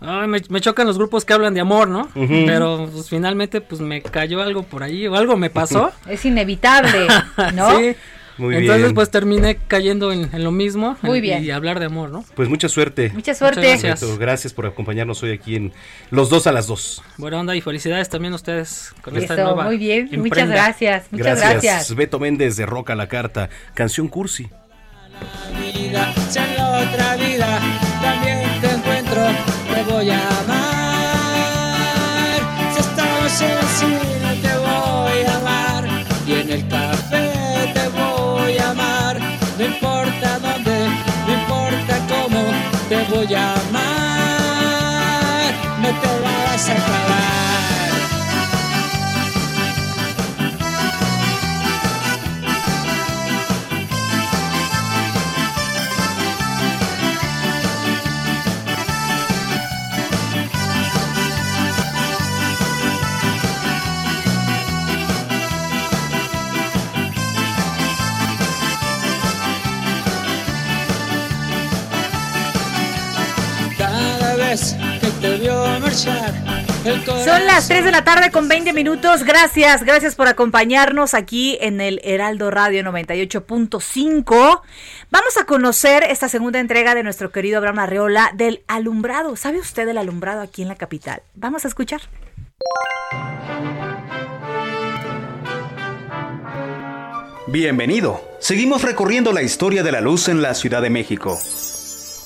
"Ay, me, me chocan los grupos que hablan de amor, ¿no? Pero pues finalmente pues me cayó algo por ahí o algo me pasó. Es inevitable, ¿no? Sí, Muy Entonces, bien. pues terminé cayendo en, en lo mismo. Muy en- bien. Y hablar de amor, ¿no? Pues mucha suerte. Mucha suerte. Muchas gracias. Gracias por acompañarnos hoy aquí en Los Dos a las Dos. Buena onda y felicidades también a ustedes con esta nueva. muy bien. Muchas gracias. Muchas gracias. Beto Méndez de Roca la Carta. Canción cursi. vida, si en la otra vida también te encuentro, te voy a amar. Si estamos en el cine, te voy a amar. Y en el te voy a amar. No te vas a acabar. Son las 3 de la tarde con 20 minutos. Gracias, gracias por acompañarnos aquí en el Heraldo Radio 98.5. Vamos a conocer esta segunda entrega de nuestro querido Abraham Arreola del alumbrado. ¿Sabe usted del alumbrado aquí en la capital? Vamos a escuchar. Bienvenido. Seguimos recorriendo la historia de la luz en la Ciudad de México.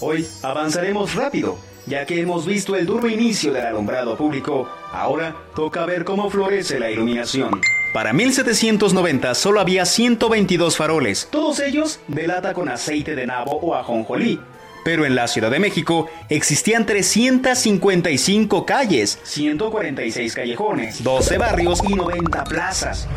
Hoy avanzaremos rápido, ya que hemos visto el duro inicio del alumbrado público. Ahora toca ver cómo florece la iluminación. Para 1790 solo había 122 faroles, todos ellos de lata con aceite de nabo o ajonjolí. Pero en la Ciudad de México existían 355 calles, 146 callejones, 12 barrios y 90 plazas.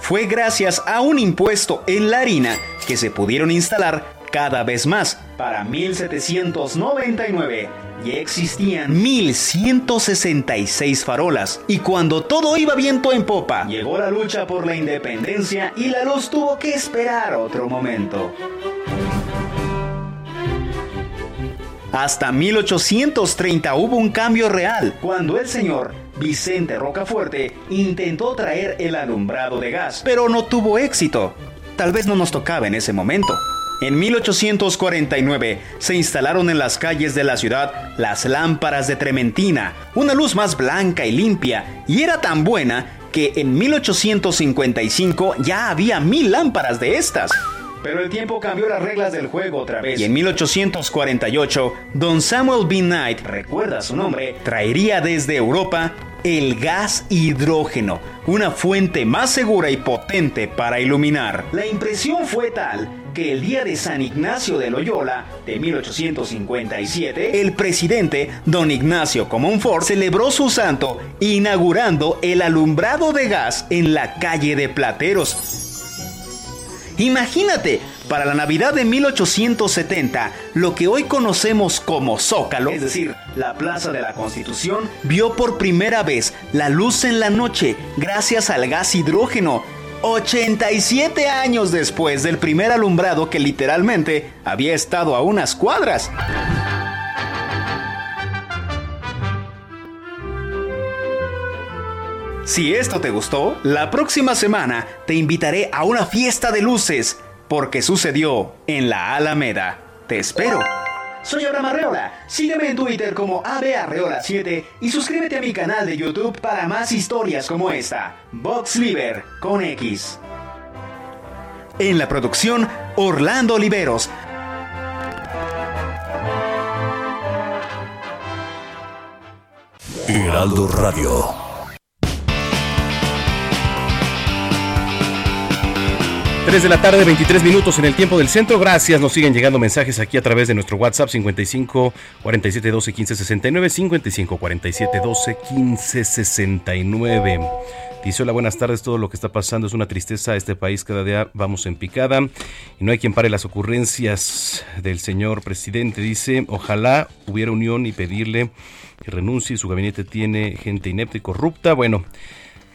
Fue gracias a un impuesto en la harina que se pudieron instalar cada vez más. Para 1799 ya existían 1166 farolas. Y cuando todo iba viento en popa, llegó la lucha por la independencia y la luz tuvo que esperar otro momento. Hasta 1830 hubo un cambio real, cuando el señor Vicente Rocafuerte intentó traer el alumbrado de gas, pero no tuvo éxito. Tal vez no nos tocaba en ese momento. En 1849 se instalaron en las calles de la ciudad las lámparas de Trementina, una luz más blanca y limpia, y era tan buena que en 1855 ya había mil lámparas de estas. Pero el tiempo cambió las reglas del juego otra vez. Y en 1848, Don Samuel B. Knight, recuerda su nombre, traería desde Europa el gas hidrógeno, una fuente más segura y potente para iluminar. La impresión fue tal que el día de San Ignacio de Loyola, de 1857, el presidente, don Ignacio Comonfort, celebró su santo inaugurando el alumbrado de gas en la calle de Plateros. Imagínate, para la Navidad de 1870, lo que hoy conocemos como Zócalo, es decir, la Plaza de la Constitución, vio por primera vez la luz en la noche gracias al gas hidrógeno. 87 años después del primer alumbrado que literalmente había estado a unas cuadras. Si esto te gustó, la próxima semana te invitaré a una fiesta de luces, porque sucedió en la Alameda. Te espero. Soy Abraham Arreola. Sígueme en Twitter como abarreola7 y suscríbete a mi canal de YouTube para más historias como esta. Box Liver con X. En la producción, Orlando Oliveros. Heraldo Radio. Tres de la tarde, 23 minutos en el tiempo del centro. Gracias. Nos siguen llegando mensajes aquí a través de nuestro WhatsApp 55 47 12 15 69 55 47 12 15 69. Dice, hola, buenas tardes. Todo lo que está pasando es una tristeza este país. Cada día vamos en picada y no hay quien pare las ocurrencias del señor presidente. Dice, ojalá hubiera unión y pedirle que renuncie. Su gabinete tiene gente inepta y corrupta. Bueno,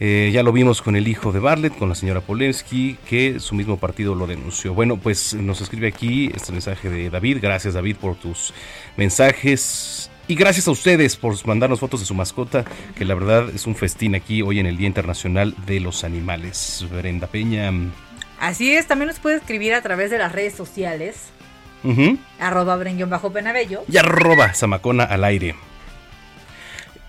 eh, ya lo vimos con el hijo de Bartlett, con la señora Polensky, que su mismo partido lo denunció. Bueno, pues nos escribe aquí este mensaje de David. Gracias David por tus mensajes. Y gracias a ustedes por mandarnos fotos de su mascota, que la verdad es un festín aquí hoy en el Día Internacional de los Animales. Brenda Peña. Así es, también nos puede escribir a través de las redes sociales, Ujú. arroba bajo penabello. Y arroba Zamacona al aire.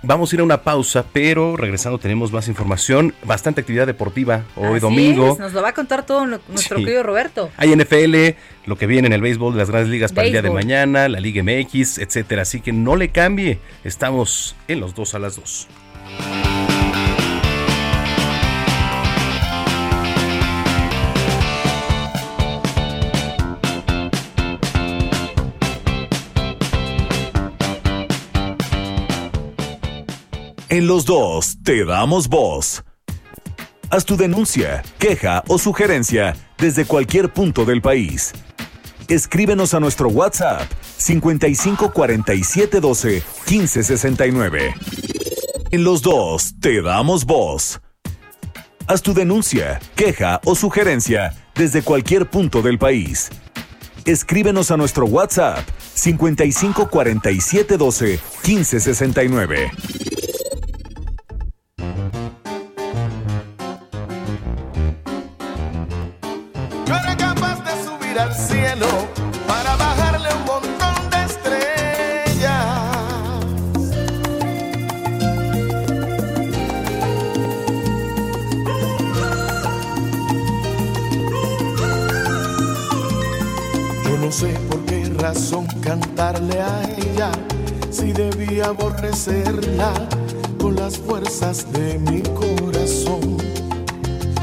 Vamos a ir a una pausa, pero regresando tenemos más información, bastante actividad deportiva hoy Así domingo. es, nos lo va a contar todo nuestro Sí. querido Roberto. Hay NFL, lo que viene en el béisbol de las grandes ligas para el día de mañana, la Liga MX, etcétera. Así que no le cambie. Estamos en los dos a las dos. En los dos te damos voz. Haz tu denuncia, queja o sugerencia desde cualquier punto del país. Escríbenos a nuestro WhatsApp 55 47 12 15 69. En los dos te damos voz. Haz tu denuncia, queja o sugerencia desde cualquier punto del país. Escríbenos a nuestro WhatsApp 55 47 12 15 69. No sé por qué razón cantarle a ella si debía aborrecerla con las fuerzas de mi corazón.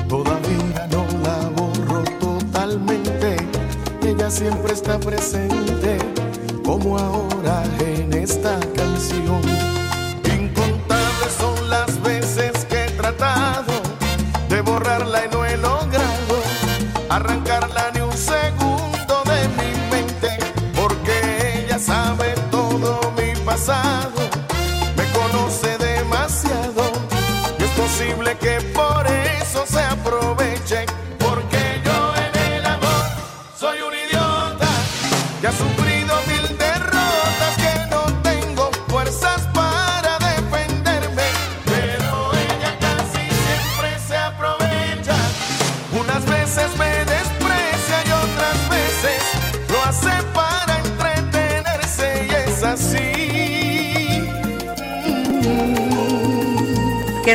Todavía no la borro totalmente, ella siempre está presente, como ahora en esta canción.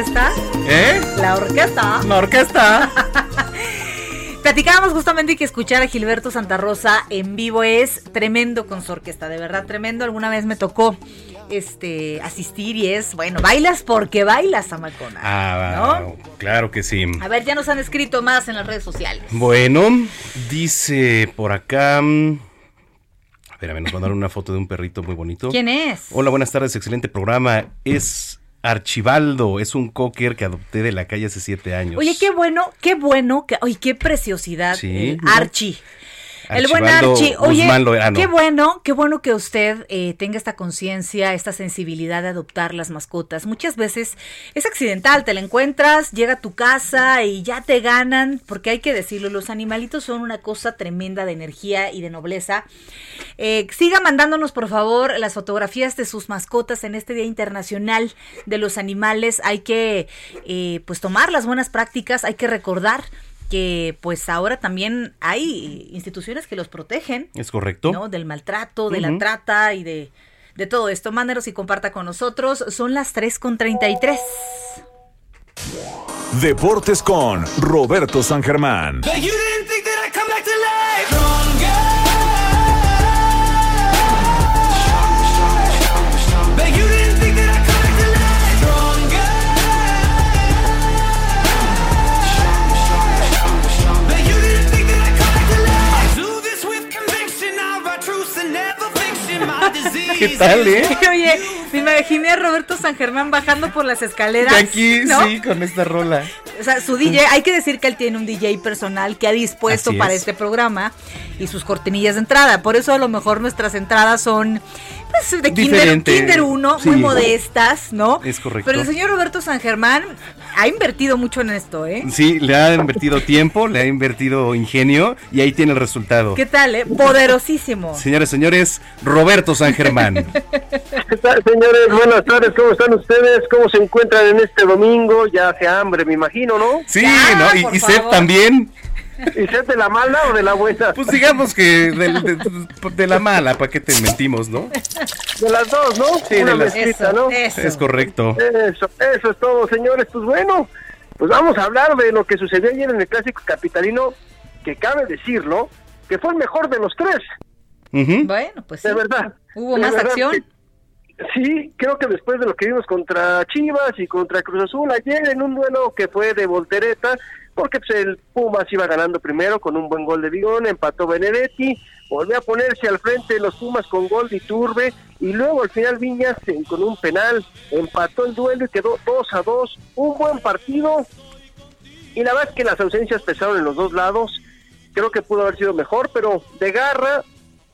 ¿Orquesta? ¿Eh? La orquesta. La orquesta. Platicábamos justamente que escuchar a Gilberto Santa Rosa en vivo es tremendo con su orquesta, de verdad tremendo. Alguna vez me tocó este asistir y es, bueno, bailas porque bailas, Amacona. Ah, claro que sí. A ver, ya nos han escrito más en las redes sociales. Bueno, dice por acá. A ver, a ver, nos mandaron una foto de un perrito muy bonito. ¿Quién es? Hola, buenas tardes, excelente programa. Es Archibaldo, es un cocker que adopté de la calle hace siete años. Oye, qué bueno, qué bueno, que, oye, qué preciosidad. Sí. Archie. El buen Archie, oye, Loerano. qué bueno, qué bueno que usted eh, tenga esta conciencia, esta sensibilidad de adoptar las mascotas. Muchas veces es accidental, te la encuentras, llega a tu casa y ya te ganan, porque hay que decirlo, los animalitos son una cosa tremenda de energía y de nobleza. Eh, siga mandándonos, por favor, las fotografías de sus mascotas en este Día Internacional de los Animales. Hay que, eh, pues, tomar las buenas prácticas, hay que recordar que pues ahora también hay instituciones que los protegen, Es correcto. ¿no? Del maltrato, de la trata y de, de todo esto. Mándenos y comparta con nosotros. Son las 3 con 33. Deportes con Roberto San Germán. But ¿Qué tal, eh? Oye, me imaginé a Roberto San Germán bajando por las escaleras. De aquí, ¿no? sí, con esta rola. O sea, su DJ, hay que decir que él tiene un DJ personal que ha dispuesto Así para es. este programa y sus cortinillas de entrada. Por eso a lo mejor nuestras entradas son pues, de Kinder, Diferente. Kinder 1, Sí. muy modestas, ¿no? Es correcto. Pero el señor Roberto San Germán ha invertido mucho en esto, ¿eh? Sí, le ha invertido tiempo, le ha invertido ingenio y ahí tiene el resultado. ¿Qué tal, eh? Poderosísimo. Señores, señores, Roberto San Germán. ¿Qué tal, señores? Buenas tardes, ¿cómo están ustedes? ¿Cómo se encuentran en este domingo? Ya hace hambre, me imagino, ¿no? Sí, ¿no? Y, y Seb también. ¿Y si es de la mala o de la buena? Pues digamos que de, de- de la mala, ¿para qué te mentimos, no? De las dos, ¿no? Sí, de las- mezclita, ¿no? Es correcto. Eso, eso es todo, señores. Pues bueno, pues vamos a hablar de lo que sucedió ayer en el Clásico Capitalino, que cabe decirlo, que fue el mejor de los tres. Bueno, pues sí. De verdad. Hubo De más verdad acción. que- Sí, creo que después de lo que vimos contra Chivas y contra Cruz Azul ayer en un duelo que fue de voltereta, porque pues, el Pumas iba ganando primero con un buen gol de Vigón, empató Benedetti, volvió a ponerse al frente de los Pumas con gol de Iturbe y luego al final Viñas eh, con un penal empató el duelo y quedó 2 a 2, un buen partido. Y la verdad es que las ausencias pesaron en los dos lados, creo que pudo haber sido mejor, pero de garra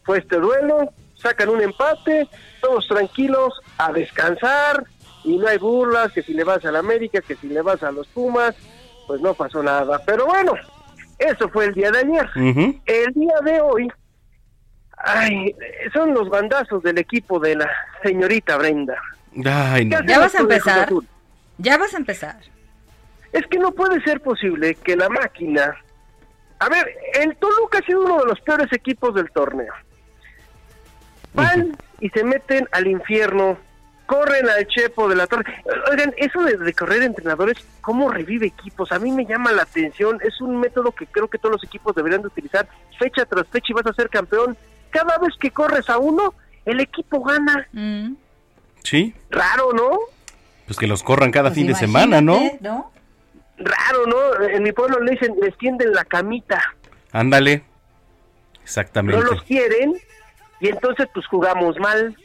fue este duelo, sacan un empate, todos tranquilos a descansar. Y no hay burlas, que si le vas a la América, que si le vas a los Pumas, pues no pasó nada. Pero bueno, eso fue el día de ayer. El día de hoy, ay, son los bandazos del equipo de la señorita Brenda. Ay, no. Ya vas a empezar. Ya vas a empezar. Es que no puede ser posible que la máquina... A ver, el Toluca ha sido uno de los peores equipos del torneo. Van y se meten al infierno, corren al Chepo de la Torre. Oigan, eso de, de correr entrenadores, ¿cómo revive equipos? A mí me llama la atención. Es un método que creo que todos los equipos deberían de utilizar fecha tras fecha y vas a ser campeón. Cada vez que corres a uno, el equipo gana. Sí, Raro, ¿no? pues que los corran cada Pues fin de semana, ¿no? ¿no? Raro, ¿no? En mi pueblo le dicen, les tienden la camita. Ándale. no Exactamente. los quieren y entonces pues jugamos mal.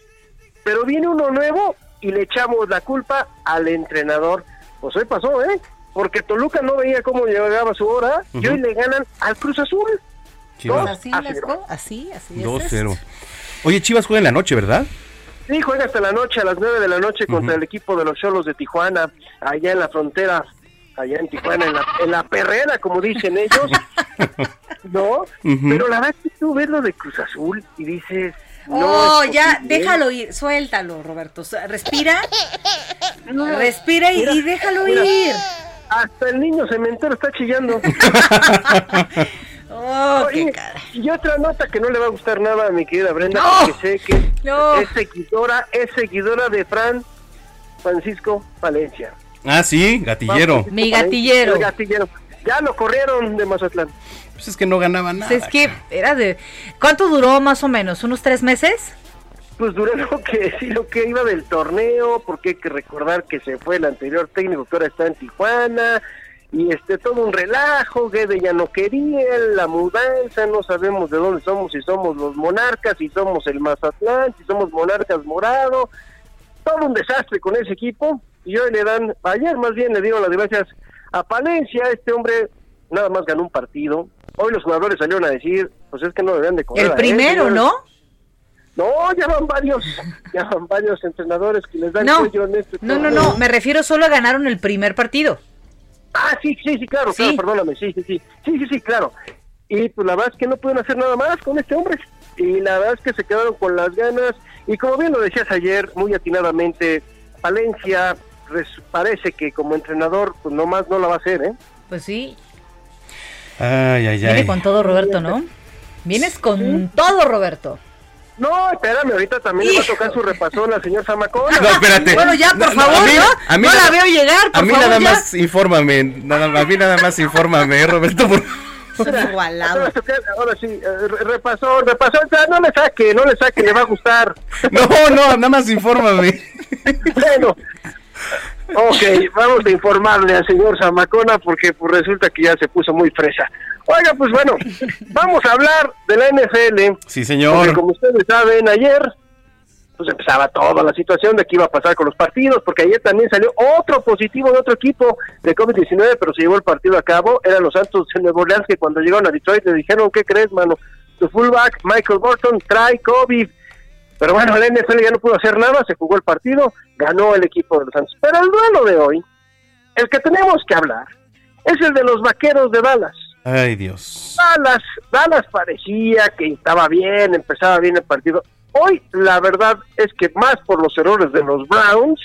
Pero viene uno nuevo y le echamos la culpa al entrenador. Pues hoy pasó, ¿eh? Porque Toluca no veía cómo llegaba su hora y hoy le ganan al Cruz Azul. Chivas. Así, así, así es. 2-0. Oye, Chivas juega en la noche, ¿verdad? Sí, juega hasta la noche, a las 9 de la noche contra el equipo de los Cholos de Tijuana, allá en la frontera, allá en Tijuana, en la, en la perrera, como dicen ellos. ¿No? Pero la verdad es que tú ves lo de Cruz Azul y dices... No ya, posible. déjalo ir, suéltalo, Roberto. Respira, respira y, Mira, y déjalo mira. ir. Hasta el niño cementero está chillando. Oh, Oye, qué cara. y otra nota que no le va a gustar nada a mi querida Brenda, No. porque sé que No. es seguidora, es seguidora de Fran Francisco Valencia. Ah, sí, gatillero. Francisco Mi Valencia, gatillero. el gatillero. Ya lo corrieron de Mazatlán. Pues es que no ganaba nada. Pues es que era de... ¿Cuánto duró más o menos? ¿Unos tres meses? Pues duró lo que sí, lo que iba del torneo, porque hay que recordar que se fue el anterior técnico que ahora está en Tijuana, y este todo un relajo, Guede ya no quería, la mudanza, no sabemos de dónde somos, si somos los monarcas, si somos el Mazatlán, si somos monarcas morado, todo un desastre con ese equipo, y hoy le dan, ayer más bien le dieron las gracias a Palencia, este hombre nada más ganó un partido, hoy los jugadores salieron a decir, pues es que no deberían de correr El primero. ¿no? No, ya van varios, ya van varios entrenadores que les dan No, en este no, no, no, me refiero solo a ganaron el primer partido. Ah, sí, sí, sí, claro, Sí. claro, perdóname, sí, sí, sí, sí, sí, sí, claro. Y pues la verdad es que no pueden hacer nada más con este hombre. Y la verdad es que se quedaron con las ganas. Y como bien lo decías ayer, muy atinadamente, Valencia res- parece que como entrenador, pues nomás no la va a hacer, ¿eh? Pues sí, Ay, ay, viene ay. con todo Roberto, ¿no? Vienes con todo Roberto. No, espérame, ahorita también le va a tocar su repasón al señor Zamacona. No, espérate. Bueno, ya, por No, no, favor, a mí- ¿no? a mí no la nada- veo llegar, por A mí favor, nada ya. más infórmame, nada, a mí nada más infórmame, eh, Roberto. por- Igualado. Ahora, sí, eh, re- repasón, repasón, ya, no le saque, no le saque, le va a gustar. No, no, nada más infórmame. bueno, ok, vamos a informarle al señor Zamacona porque pues resulta que ya se puso muy fresa. Oiga, pues bueno, vamos a hablar de la NFL. Sí, Porque señor. como ustedes saben, ayer pues empezaba toda la situación de qué iba a pasar con los partidos, porque ayer también salió otro positivo de otro equipo de COVID-19, pero se llevó el partido a cabo. Eran los Santos de Nueva Orleans que cuando llegaron a Detroit le dijeron, ¿qué crees, mano? Tu fullback, Michael Burton, trae COVID. Pero bueno, la NFL ya no pudo hacer nada, se jugó el partido, ganó el equipo de los Santos. Pero el duelo de hoy, el que tenemos que hablar, es el de los Vaqueros de Dallas. Ay, Dios. Dallas, Dallas parecía que estaba bien, empezaba bien el partido. Hoy la verdad es que más por los errores de los Browns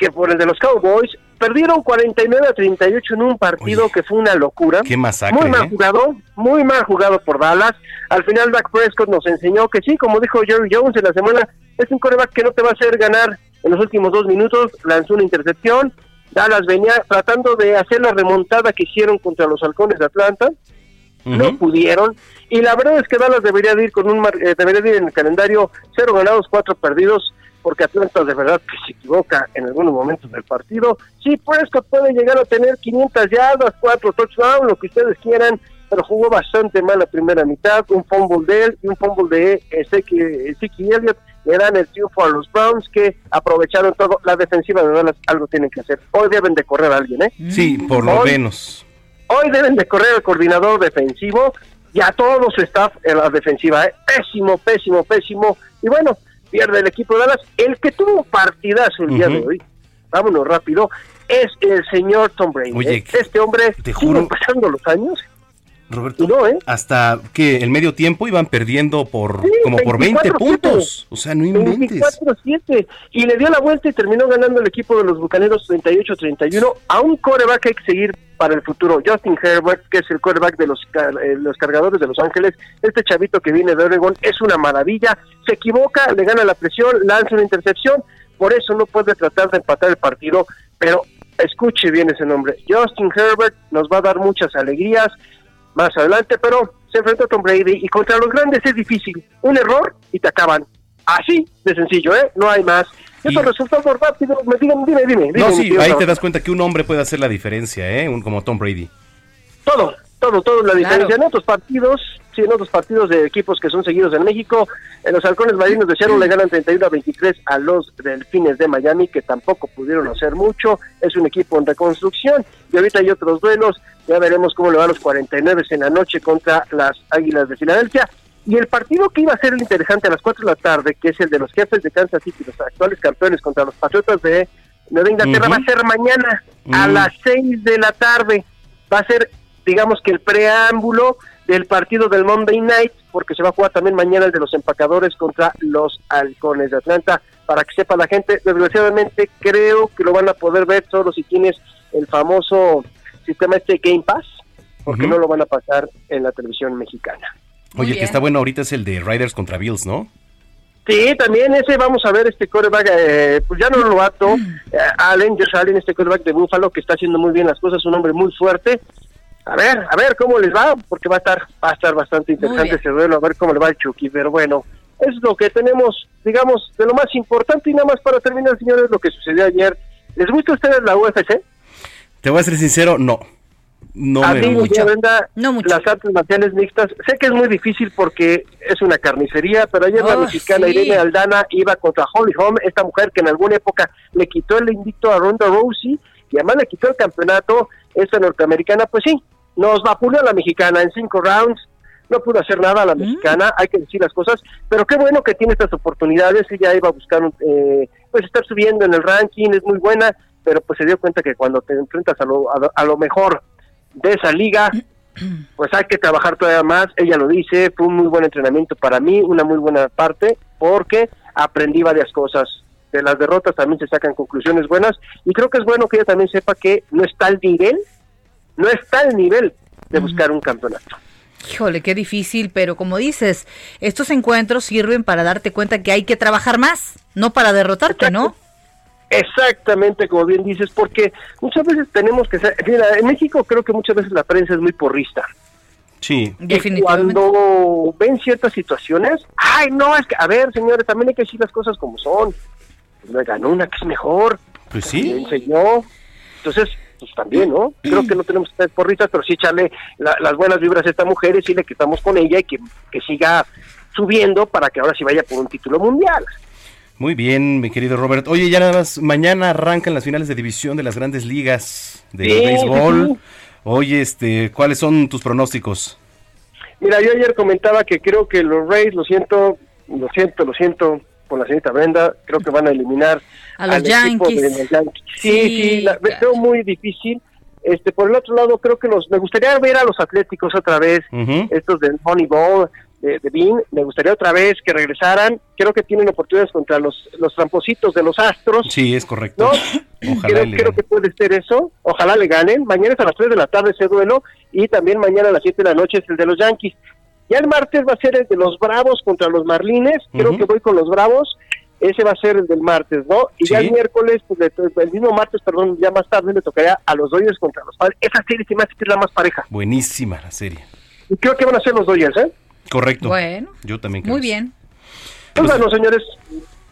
que por el de los Cowboys, perdieron 49 a 38 en un partido que fue una locura. Qué masacre, Muy mal ¿eh? jugado, muy mal jugado por Dallas. Al final Dak Prescott nos enseñó que sí, como dijo Jerry Jones en la semana, es un coreback que no te va a hacer ganar en los últimos dos minutos. Lanzó una intercepción. Dallas venía tratando de hacer la remontada que hicieron contra los halcones de Atlanta. No pudieron. Y la verdad es que Dallas debería de ir con un mar- eh, debería de ir en el calendario cero ganados, cuatro perdidos, porque Atlanta de verdad que se equivoca en algunos momentos del partido. Sí, Prescott puede llegar a tener 500 yardas, cuatro touchdowns, lo que ustedes quieran, pero jugó bastante mal la primera mitad, un fumble de él y un fumble de Ezequiel Ezequiel Elliott le dan el triunfo a los Browns que aprovecharon todo. La defensiva de Dallas algo tienen que hacer. Hoy deben de correr a alguien, ¿eh? Sí, por lo Hoy- menos. Hoy deben de correr al coordinador defensivo y a todo su staff en la defensiva. ¿eh? Pésimo, pésimo, pésimo. Y bueno, pierde el equipo de Dallas. El que tuvo un partidazo el día de hoy, vámonos rápido, es el señor Tom Brady. Oye, ¿eh? Este hombre, te juro- pasando los años. Roberto, No, ¿eh? hasta que el medio tiempo iban perdiendo por Sí, como por 20 24-7. puntos. O sea, no inventes. 24-7 y le dio la vuelta y terminó ganando el equipo de los Bucaneros 38-31 a un coreback que hay que seguir para el futuro. Justin Herbert, que es el coreback de los, eh, los cargadores de Los Ángeles, este chavito que viene de Oregon es una maravilla. Se equivoca, le gana la presión, lanza una intercepción, por eso no puede tratar de empatar el partido, pero escuche bien ese nombre. Justin Herbert nos va a dar muchas alegrías más adelante, pero se enfrenta a Tom Brady y contra los grandes es difícil. Un error y te acaban. Así de sencillo, ¿eh? No hay más. Y otros resultados rápidos, me digan, dime, dime. dime, No, sí, tío ahí te das cuenta que un hombre puede hacer la diferencia, ¿eh? Un, como Tom Brady. Todo, todo, todo la diferencia. En otros partidos, sí, en otros partidos de equipos que son seguidos en México, en los halcones marinos de Seattle le ganan 31 a 23 a los delfines de Miami, que tampoco pudieron hacer mucho. Es un equipo en reconstrucción y ahorita hay otros duelos. Ya veremos cómo le va a los 49 en la noche contra las Águilas de Filadelfia. Y el partido que iba a ser el interesante a las 4 de la tarde, que es el de los jefes de Kansas City, los actuales campeones contra los Patriotas de Nueva Inglaterra, va a ser mañana a las 6 de la tarde. Va a ser, digamos que el preámbulo del partido del Monday Night, porque se va a jugar también mañana el de los empacadores contra los halcones de Atlanta. Para que sepa la gente, desgraciadamente creo que lo van a poder ver solo si tienes el famoso sistema este Game Pass, porque no lo van a pasar en la televisión mexicana. Oye, el que está bueno ahorita es el de Riders contra Bills, ¿no? Sí, también ese vamos a ver este coreback, eh, pues ya no lo novato, eh, Allen, Josh Allen, este coreback de Buffalo que está haciendo muy bien las cosas, un hombre muy fuerte. A ver, a ver cómo les va, porque va a estar, va a estar bastante interesante ese duelo, a ver cómo le va el Chucky, pero bueno, es lo que tenemos, digamos, de lo más importante y nada más para terminar, señores, lo que sucedió ayer. ¿Les gusta a ustedes la UFC? Te voy a ser sincero, no. No a me mí, mucho. ya, Brenda, las artes marciales mixtas, sé que es muy difícil porque es una carnicería, pero ayer la Oh, mexicana sí. Irene Aldana iba contra Holly Holm, esta mujer que en alguna época le quitó el invicto a Ronda Rousey y además le quitó el campeonato, esta norteamericana, pues sí, nos vapuleó a la mexicana en cinco rounds, no pudo hacer nada a la mexicana, hay que decir las cosas, pero qué bueno que tiene estas oportunidades, ella iba a buscar, un, eh, pues estar subiendo en el ranking, es muy buena, pero pues se dio cuenta que cuando te enfrentas a lo, a, a lo mejor de esa liga, pues hay que trabajar todavía más, ella lo dice, fue un muy buen entrenamiento para mí, una muy buena parte, porque aprendí varias cosas. De las derrotas también se sacan conclusiones buenas y creo que es bueno que ella también sepa que no está al nivel, no está al nivel de buscar un campeonato. Híjole, qué difícil, pero como dices, estos encuentros sirven para darte cuenta que hay que trabajar más, no para derrotarte, ¿no? Exactamente, como bien dices, porque muchas veces tenemos que ser, mira, en México creo que muchas veces la prensa es muy porrista. Sí. Y cuando ven ciertas situaciones, ay, no, es que, a ver, señores, también hay que decir las cosas como son. Pues me ganó una que es mejor. Pues Me sí. enseñó. Entonces, pues también, ¿no? Creo que no tenemos que estar porristas, pero sí echarle la- las buenas vibras a esta mujer y decirle que estamos con ella y que, que siga subiendo para que ahora sí vaya por un título mundial. Muy bien, mi querido Robert. Oye, ya nada más, mañana arrancan las finales de división de las grandes ligas de Sí, béisbol. sí, sí. Oye, este, ¿cuáles son tus pronósticos? Mira, yo ayer comentaba que creo que los Rays, lo siento, lo siento, lo siento por la señorita Brenda, creo que van a eliminar A los al equipo de Yankees. los Yankees. Sí, Sí, sí, la, veo muy difícil. Este, por el otro lado, creo que los, me gustaría ver a los Atléticos otra vez, estos del Moneyball, de, de Bean. Me gustaría otra vez que regresaran. Creo que tienen oportunidades contra los, los trampositos de los Astros. Sí, es correcto. Ojalá creo, creo que puede ser eso. Ojalá le ganen. Mañana es a las 3 de la tarde ese duelo y también mañana a las 7 de la noche es el de los Yankees. Ya el martes va a ser el de los Bravos contra los Marlines. Creo que voy con los Bravos. Ese va a ser el del martes, ¿no? Y ya el miércoles, pues, le- el mismo martes, perdón, ya más tarde le tocaría a los Dodgers contra los Padres. Esa serie se me hace que es la más pareja. Buenísima la serie. Y creo que van a ser los Dodgers, ¿eh? Correcto. Bueno, Yo también creo. Muy bien. Pues bueno, señores,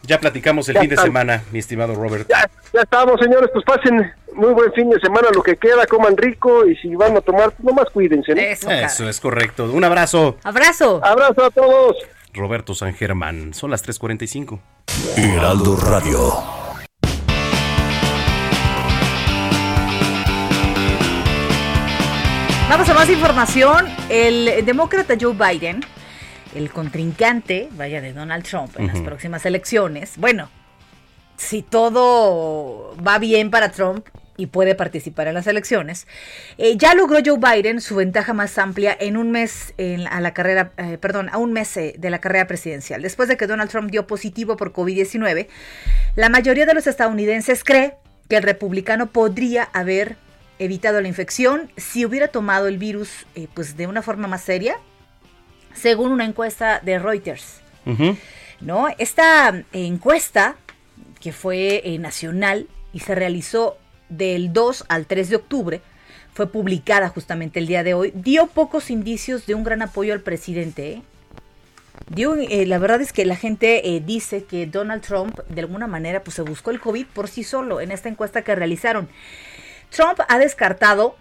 Ya platicamos el Ya fin de semana, mi estimado Robert. ya, ya estamos, señores. Pues pasen muy buen fin de semana, lo que queda, coman rico y si van a tomar, pues nomás cuídense, ¿no? Eso es correcto. Un abrazo. Abrazo. Abrazo a todos. Roberto San Germán. Son las 3.45. Heraldo Radio. Vamos a más información. El demócrata Joe Biden, el contrincante, vaya, de Donald Trump en las próximas elecciones. Bueno, si todo va bien para Trump y puede participar en las elecciones, eh, ya logró Joe Biden su ventaja más amplia en un mes en- a la carrera, eh, perdón, a un mes eh, de la carrera presidencial. Después de que Donald Trump dio positivo por COVID-19, la mayoría de los estadounidenses cree que el republicano podría haber evitado la infección si hubiera tomado el virus eh, pues de una forma más seria, según una encuesta de Reuters. ¿no? Esta encuesta, que fue eh, nacional y se realizó del 2 al 3 de octubre, fue publicada justamente el día de hoy, dio pocos indicios de un gran apoyo al presidente. ¿eh? Dio, eh, la verdad es que la gente eh, dice que Donald Trump de alguna manera pues se buscó el COVID por sí solo en esta encuesta que realizaron. Trump ha descartado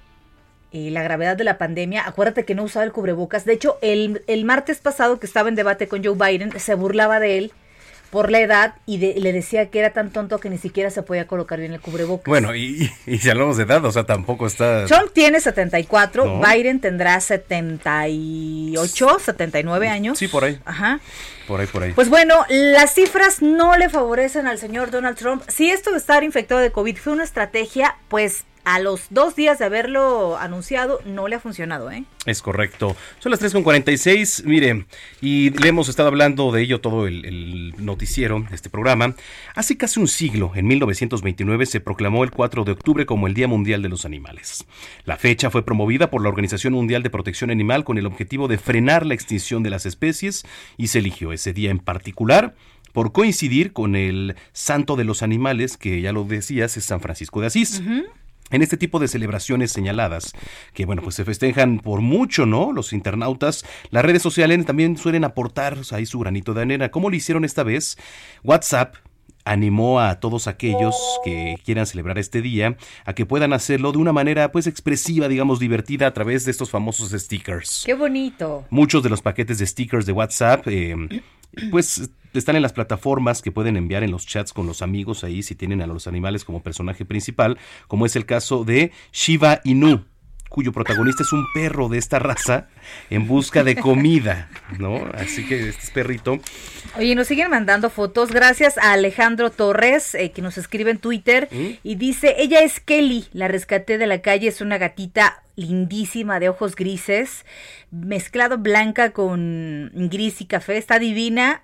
eh, la gravedad de la pandemia. Acuérdate que no usaba el cubrebocas. De hecho, el, el martes pasado que estaba en debate con Joe Biden, se burlaba de él por la edad y de- le decía que era tan tonto que ni siquiera se podía colocar bien el cubrebocas. Bueno, y, y- y si hablamos de edad, o sea, tampoco está... Trump tiene 74, No. Biden tendrá 78, 79 años. Sí, por ahí. Ajá. Por ahí, por ahí. Pues bueno, las cifras no le favorecen al señor Donald Trump. Si esto de estar infectado de COVID fue una estrategia, pues a los dos días de haberlo anunciado no le ha funcionado, ¿eh? Es correcto. Son las 3.46, mire, y le hemos estado hablando de ello todo el, el noticiero este programa. Hace casi un siglo, en 1929, se proclamó el 4 de octubre como el Día Mundial de los Animales. La fecha fue promovida por la Organización Mundial de Protección Animal con el objetivo de frenar la extinción de las especies y se eligió ese día en particular por coincidir con el Santo de los Animales, que ya lo decías, es San Francisco de Asís. En este tipo de celebraciones señaladas, que bueno, pues se festejan por mucho, ¿no? Los internautas, las redes sociales también suelen aportar ahí su granito de arena. ¿Cómo lo hicieron esta vez? WhatsApp animó a todos aquellos que quieran celebrar este día a que puedan hacerlo de una manera pues expresiva, digamos divertida a través de estos famosos stickers. Qué bonito. Muchos de los paquetes de stickers de WhatsApp, eh, pues están en las plataformas que pueden enviar en los chats con los amigos ahí si tienen a los animales como personaje principal, como es el caso de Shiba Inu cuyo protagonista es un perro de esta raza en busca de comida, ¿no? Así que este es perrito. Oye, nos siguen mandando fotos. Gracias a Alejandro Torres, eh, que nos escribe en Twitter y dice, ella es Kelly, la rescaté de la calle, es una gatita lindísima de ojos grises, mezclado blanca con gris y café, está divina.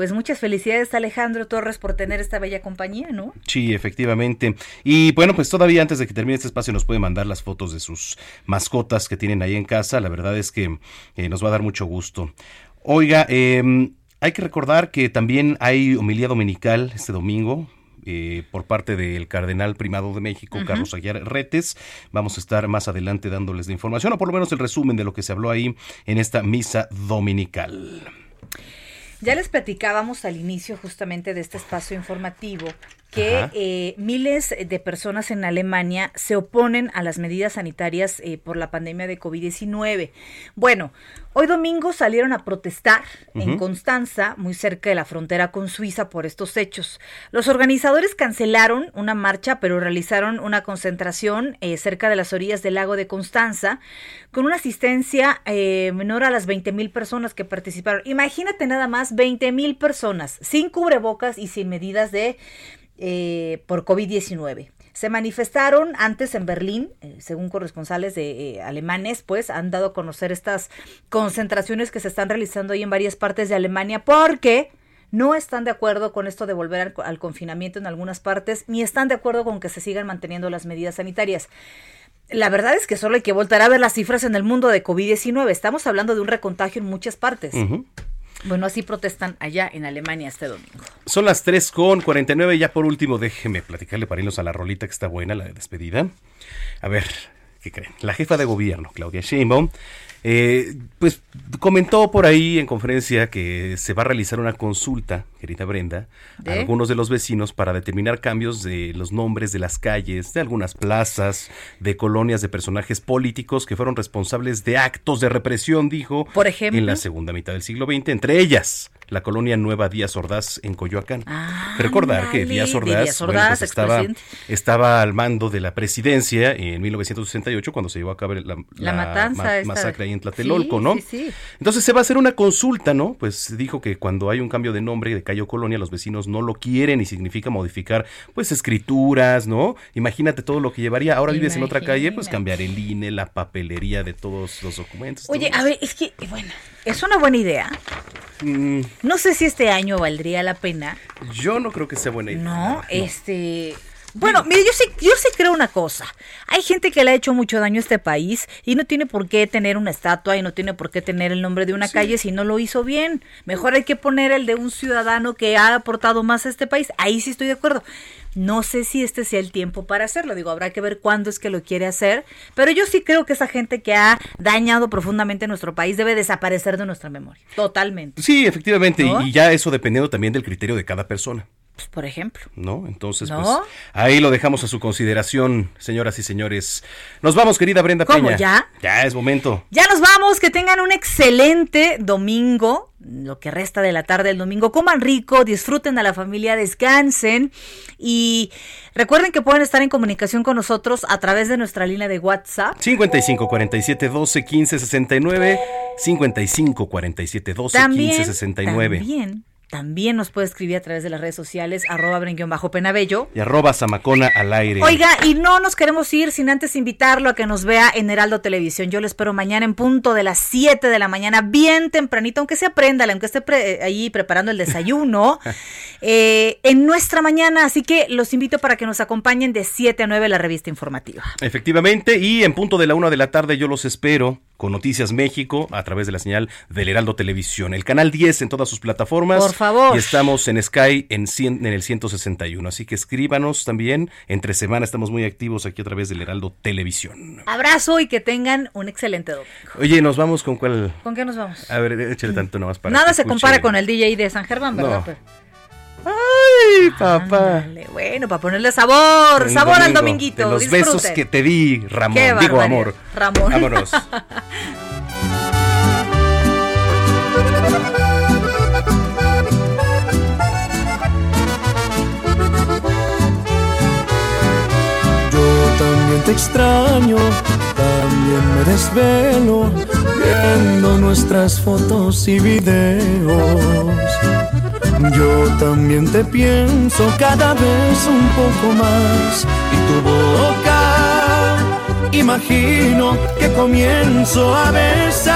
Pues muchas felicidades Alejandro Torres por tener esta bella compañía, ¿no? Sí, efectivamente. Y bueno, pues todavía antes de que termine este espacio nos puede mandar las fotos de sus mascotas que tienen ahí en casa. La verdad es que eh, nos va a dar mucho gusto. Oiga, eh, hay que recordar que también hay homilía dominical este domingo. eh, por parte del cardenal primado de México. Carlos Aguiar Retes. Vamos a estar más adelante dándoles la información, o por lo menos el resumen de lo que se habló ahí en esta misa dominical. Ya les platicábamos al inicio justamente de este espacio informativo que eh, miles de personas en Alemania se oponen a las medidas sanitarias eh, por la pandemia de COVID-19. Bueno, hoy domingo salieron a protestar en. Constanza, muy cerca de la frontera con Suiza, por estos hechos. Los organizadores cancelaron una marcha, pero realizaron una concentración eh, cerca de las orillas del lago de Constanza, con una asistencia eh, menor a las 20 mil personas que participaron. Imagínate nada más 20 mil personas, sin cubrebocas y sin medidas de eh, por COVID-19. se manifestaron antes en Berlín, eh, según corresponsales de eh, alemanes, pues han dado a conocer estas concentraciones que se están realizando ahí en varias partes de Alemania porque no están de acuerdo con esto de volver al, confinamiento en algunas partes, ni están de acuerdo con que se sigan manteniendo las medidas sanitarias. La verdad es que solo hay que voltar a ver las cifras en el mundo de COVID-19. Estamos hablando de un recontagio en muchas partes. Bueno, así protestan allá en Alemania este domingo. Son las 3 con 49. Ya por último, déjeme platicarle para irnos a la rolita que está buena, la de despedida. A ver, ¿qué creen? La jefa de gobierno, Claudia Sheinbaum, eh, pues comentó por ahí en conferencia que se va a realizar una consulta, querida Brenda, a algunos de los vecinos para determinar cambios de los nombres de las calles, de algunas plazas, de colonias de personajes políticos que fueron responsables de actos de represión, dijo, Por ejemplo. en la segunda mitad del siglo XX, entre ellas la colonia Nueva Díaz Ordaz en Coyoacán. Recordar que Díaz Ordaz, Díaz bueno, pues estaba, estaba al mando de la presidencia en 1968 cuando se llevó a cabo la, La matanza ma- esta. masacre ahí en Tlatelolco, Sí, ¿no? sí, sí. Entonces se va a hacer una consulta, ¿no? Pues dijo que cuando hay un cambio de nombre de calle o colonia, los vecinos no lo quieren y significa modificar, pues, escrituras, ¿no? Imagínate todo lo que llevaría. Ahora vives en otra calle, pues cambiar el INE, la papelería de todos los documentos. Oye, a ver, es que, bueno, es una buena idea. Mm, No sé si este año valdría la pena. yo no creo que sea buena idea. No, este. Bueno, mire, yo sí, yo sí creo una cosa. Hay gente que le ha hecho mucho daño a este país y no tiene por qué tener una estatua y no tiene por qué tener el nombre de una calle si no lo hizo bien. Mejor hay que poner el de un ciudadano que ha aportado más a este país. Ahí sí estoy de acuerdo. No sé si este sea el tiempo para hacerlo. Digo, habrá que ver cuándo es que lo quiere hacer. Pero yo sí creo que esa gente que ha dañado profundamente nuestro país debe desaparecer de nuestra memoria. Totalmente. Sí, efectivamente, y ya eso dependiendo también del criterio de cada persona. Pues, por ejemplo. ¿No? Entonces, ¿No? pues ahí lo dejamos a su consideración, señoras y señores. Nos vamos, querida Brenda ¿Cómo, Peña. ya? Ya es momento. Ya nos vamos, que tengan un excelente domingo, lo que resta de la tarde del domingo. Coman rico, disfruten a la familia, descansen y recuerden que pueden estar en comunicación con nosotros a través de nuestra línea de WhatsApp. 55 47 12 15 69 55 47 12 También, 15 69 también, también nos puede escribir a través de las redes sociales, arroba bajo penabello. y arroba Zamacona al aire. Oiga, y no nos queremos ir sin antes invitarlo a que nos vea en Heraldo Televisión. Yo lo espero mañana en punto de las 7 de la mañana, bien tempranito, aunque se aprenda, aunque esté pre- eh, ahí preparando el desayuno, eh, en nuestra mañana. Así que los invito para que nos acompañen de 7 a 9 la revista informativa. Efectivamente, y en punto de la una de la tarde yo los espero con Noticias México a través de la señal del Heraldo Televisión, el canal 10 en todas sus plataformas. Por favor. Y estamos en Sky en, 100 en el 161, así que escríbanos también. Entre semana estamos muy activos aquí a través del Heraldo Televisión. Abrazo y que tengan un excelente domingo. Oye, ¿nos vamos con cuál? ¿Con qué nos vamos? A ver, échale tanto nomás para Nada se escuche. compara con el DJ de San Germán, ¿verdad? No. ¡Ay, papá! Ándale, bueno, para ponerle sabor, sabor al domingo dominguito. De los disfruten. besos que te di, Ramón. Qué Digo, barbaridad. amor. Ramón. Vámonos. Yo también te extraño, también me desvelo viendo nuestras fotos y videos. Yo también te pienso cada vez un poco más y tu boca imagino que comienzo a besar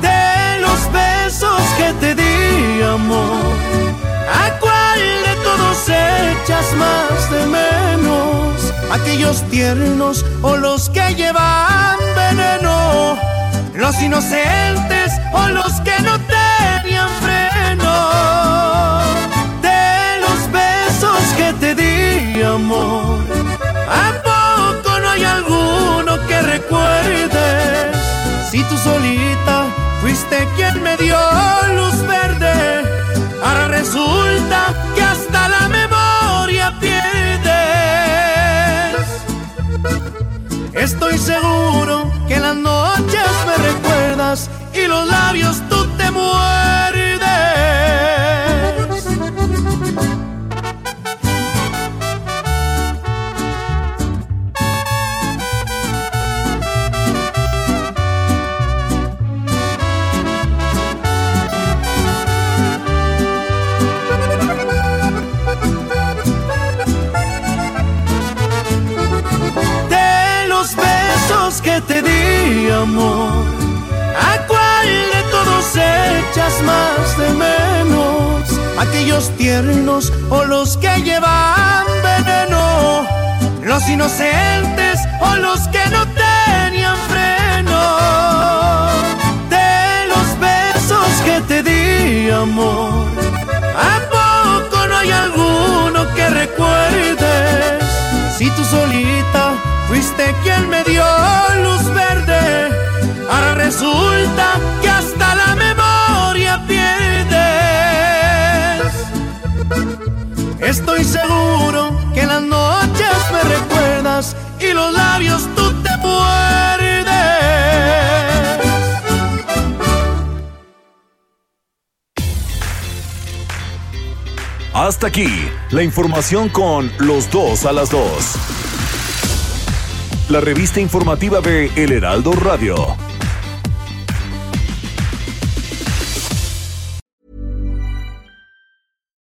de los besos que te di amor. ¿A cuál de todos echas más de menos? ¿Aquellos tiernos o los que llevan veneno? ¿Los inocentes o los que no tenían freno? De los besos que te di, amor. ¿A poco no hay alguno que recuerdes? Si tú solita fuiste quien me dio luz verde, ahora resulta que hasta la memoria pierdes. Estoy seguro que en las labios tú. De los besos que te di, amor echas más de menos? ¿Aquellos tiernos o los que llevan veneno? ¿Los inocentes o los que no tenían freno? De los besos que te di, amor. ¿A poco no hay alguno que recuerdes? Si tú solita fuiste quien me dio luz verde, ahora resulta Estoy seguro que las noches me recuerdas y los labios tú te muerdes. Hasta aquí, la información con los dos a las dos. La revista informativa de El Heraldo Radio.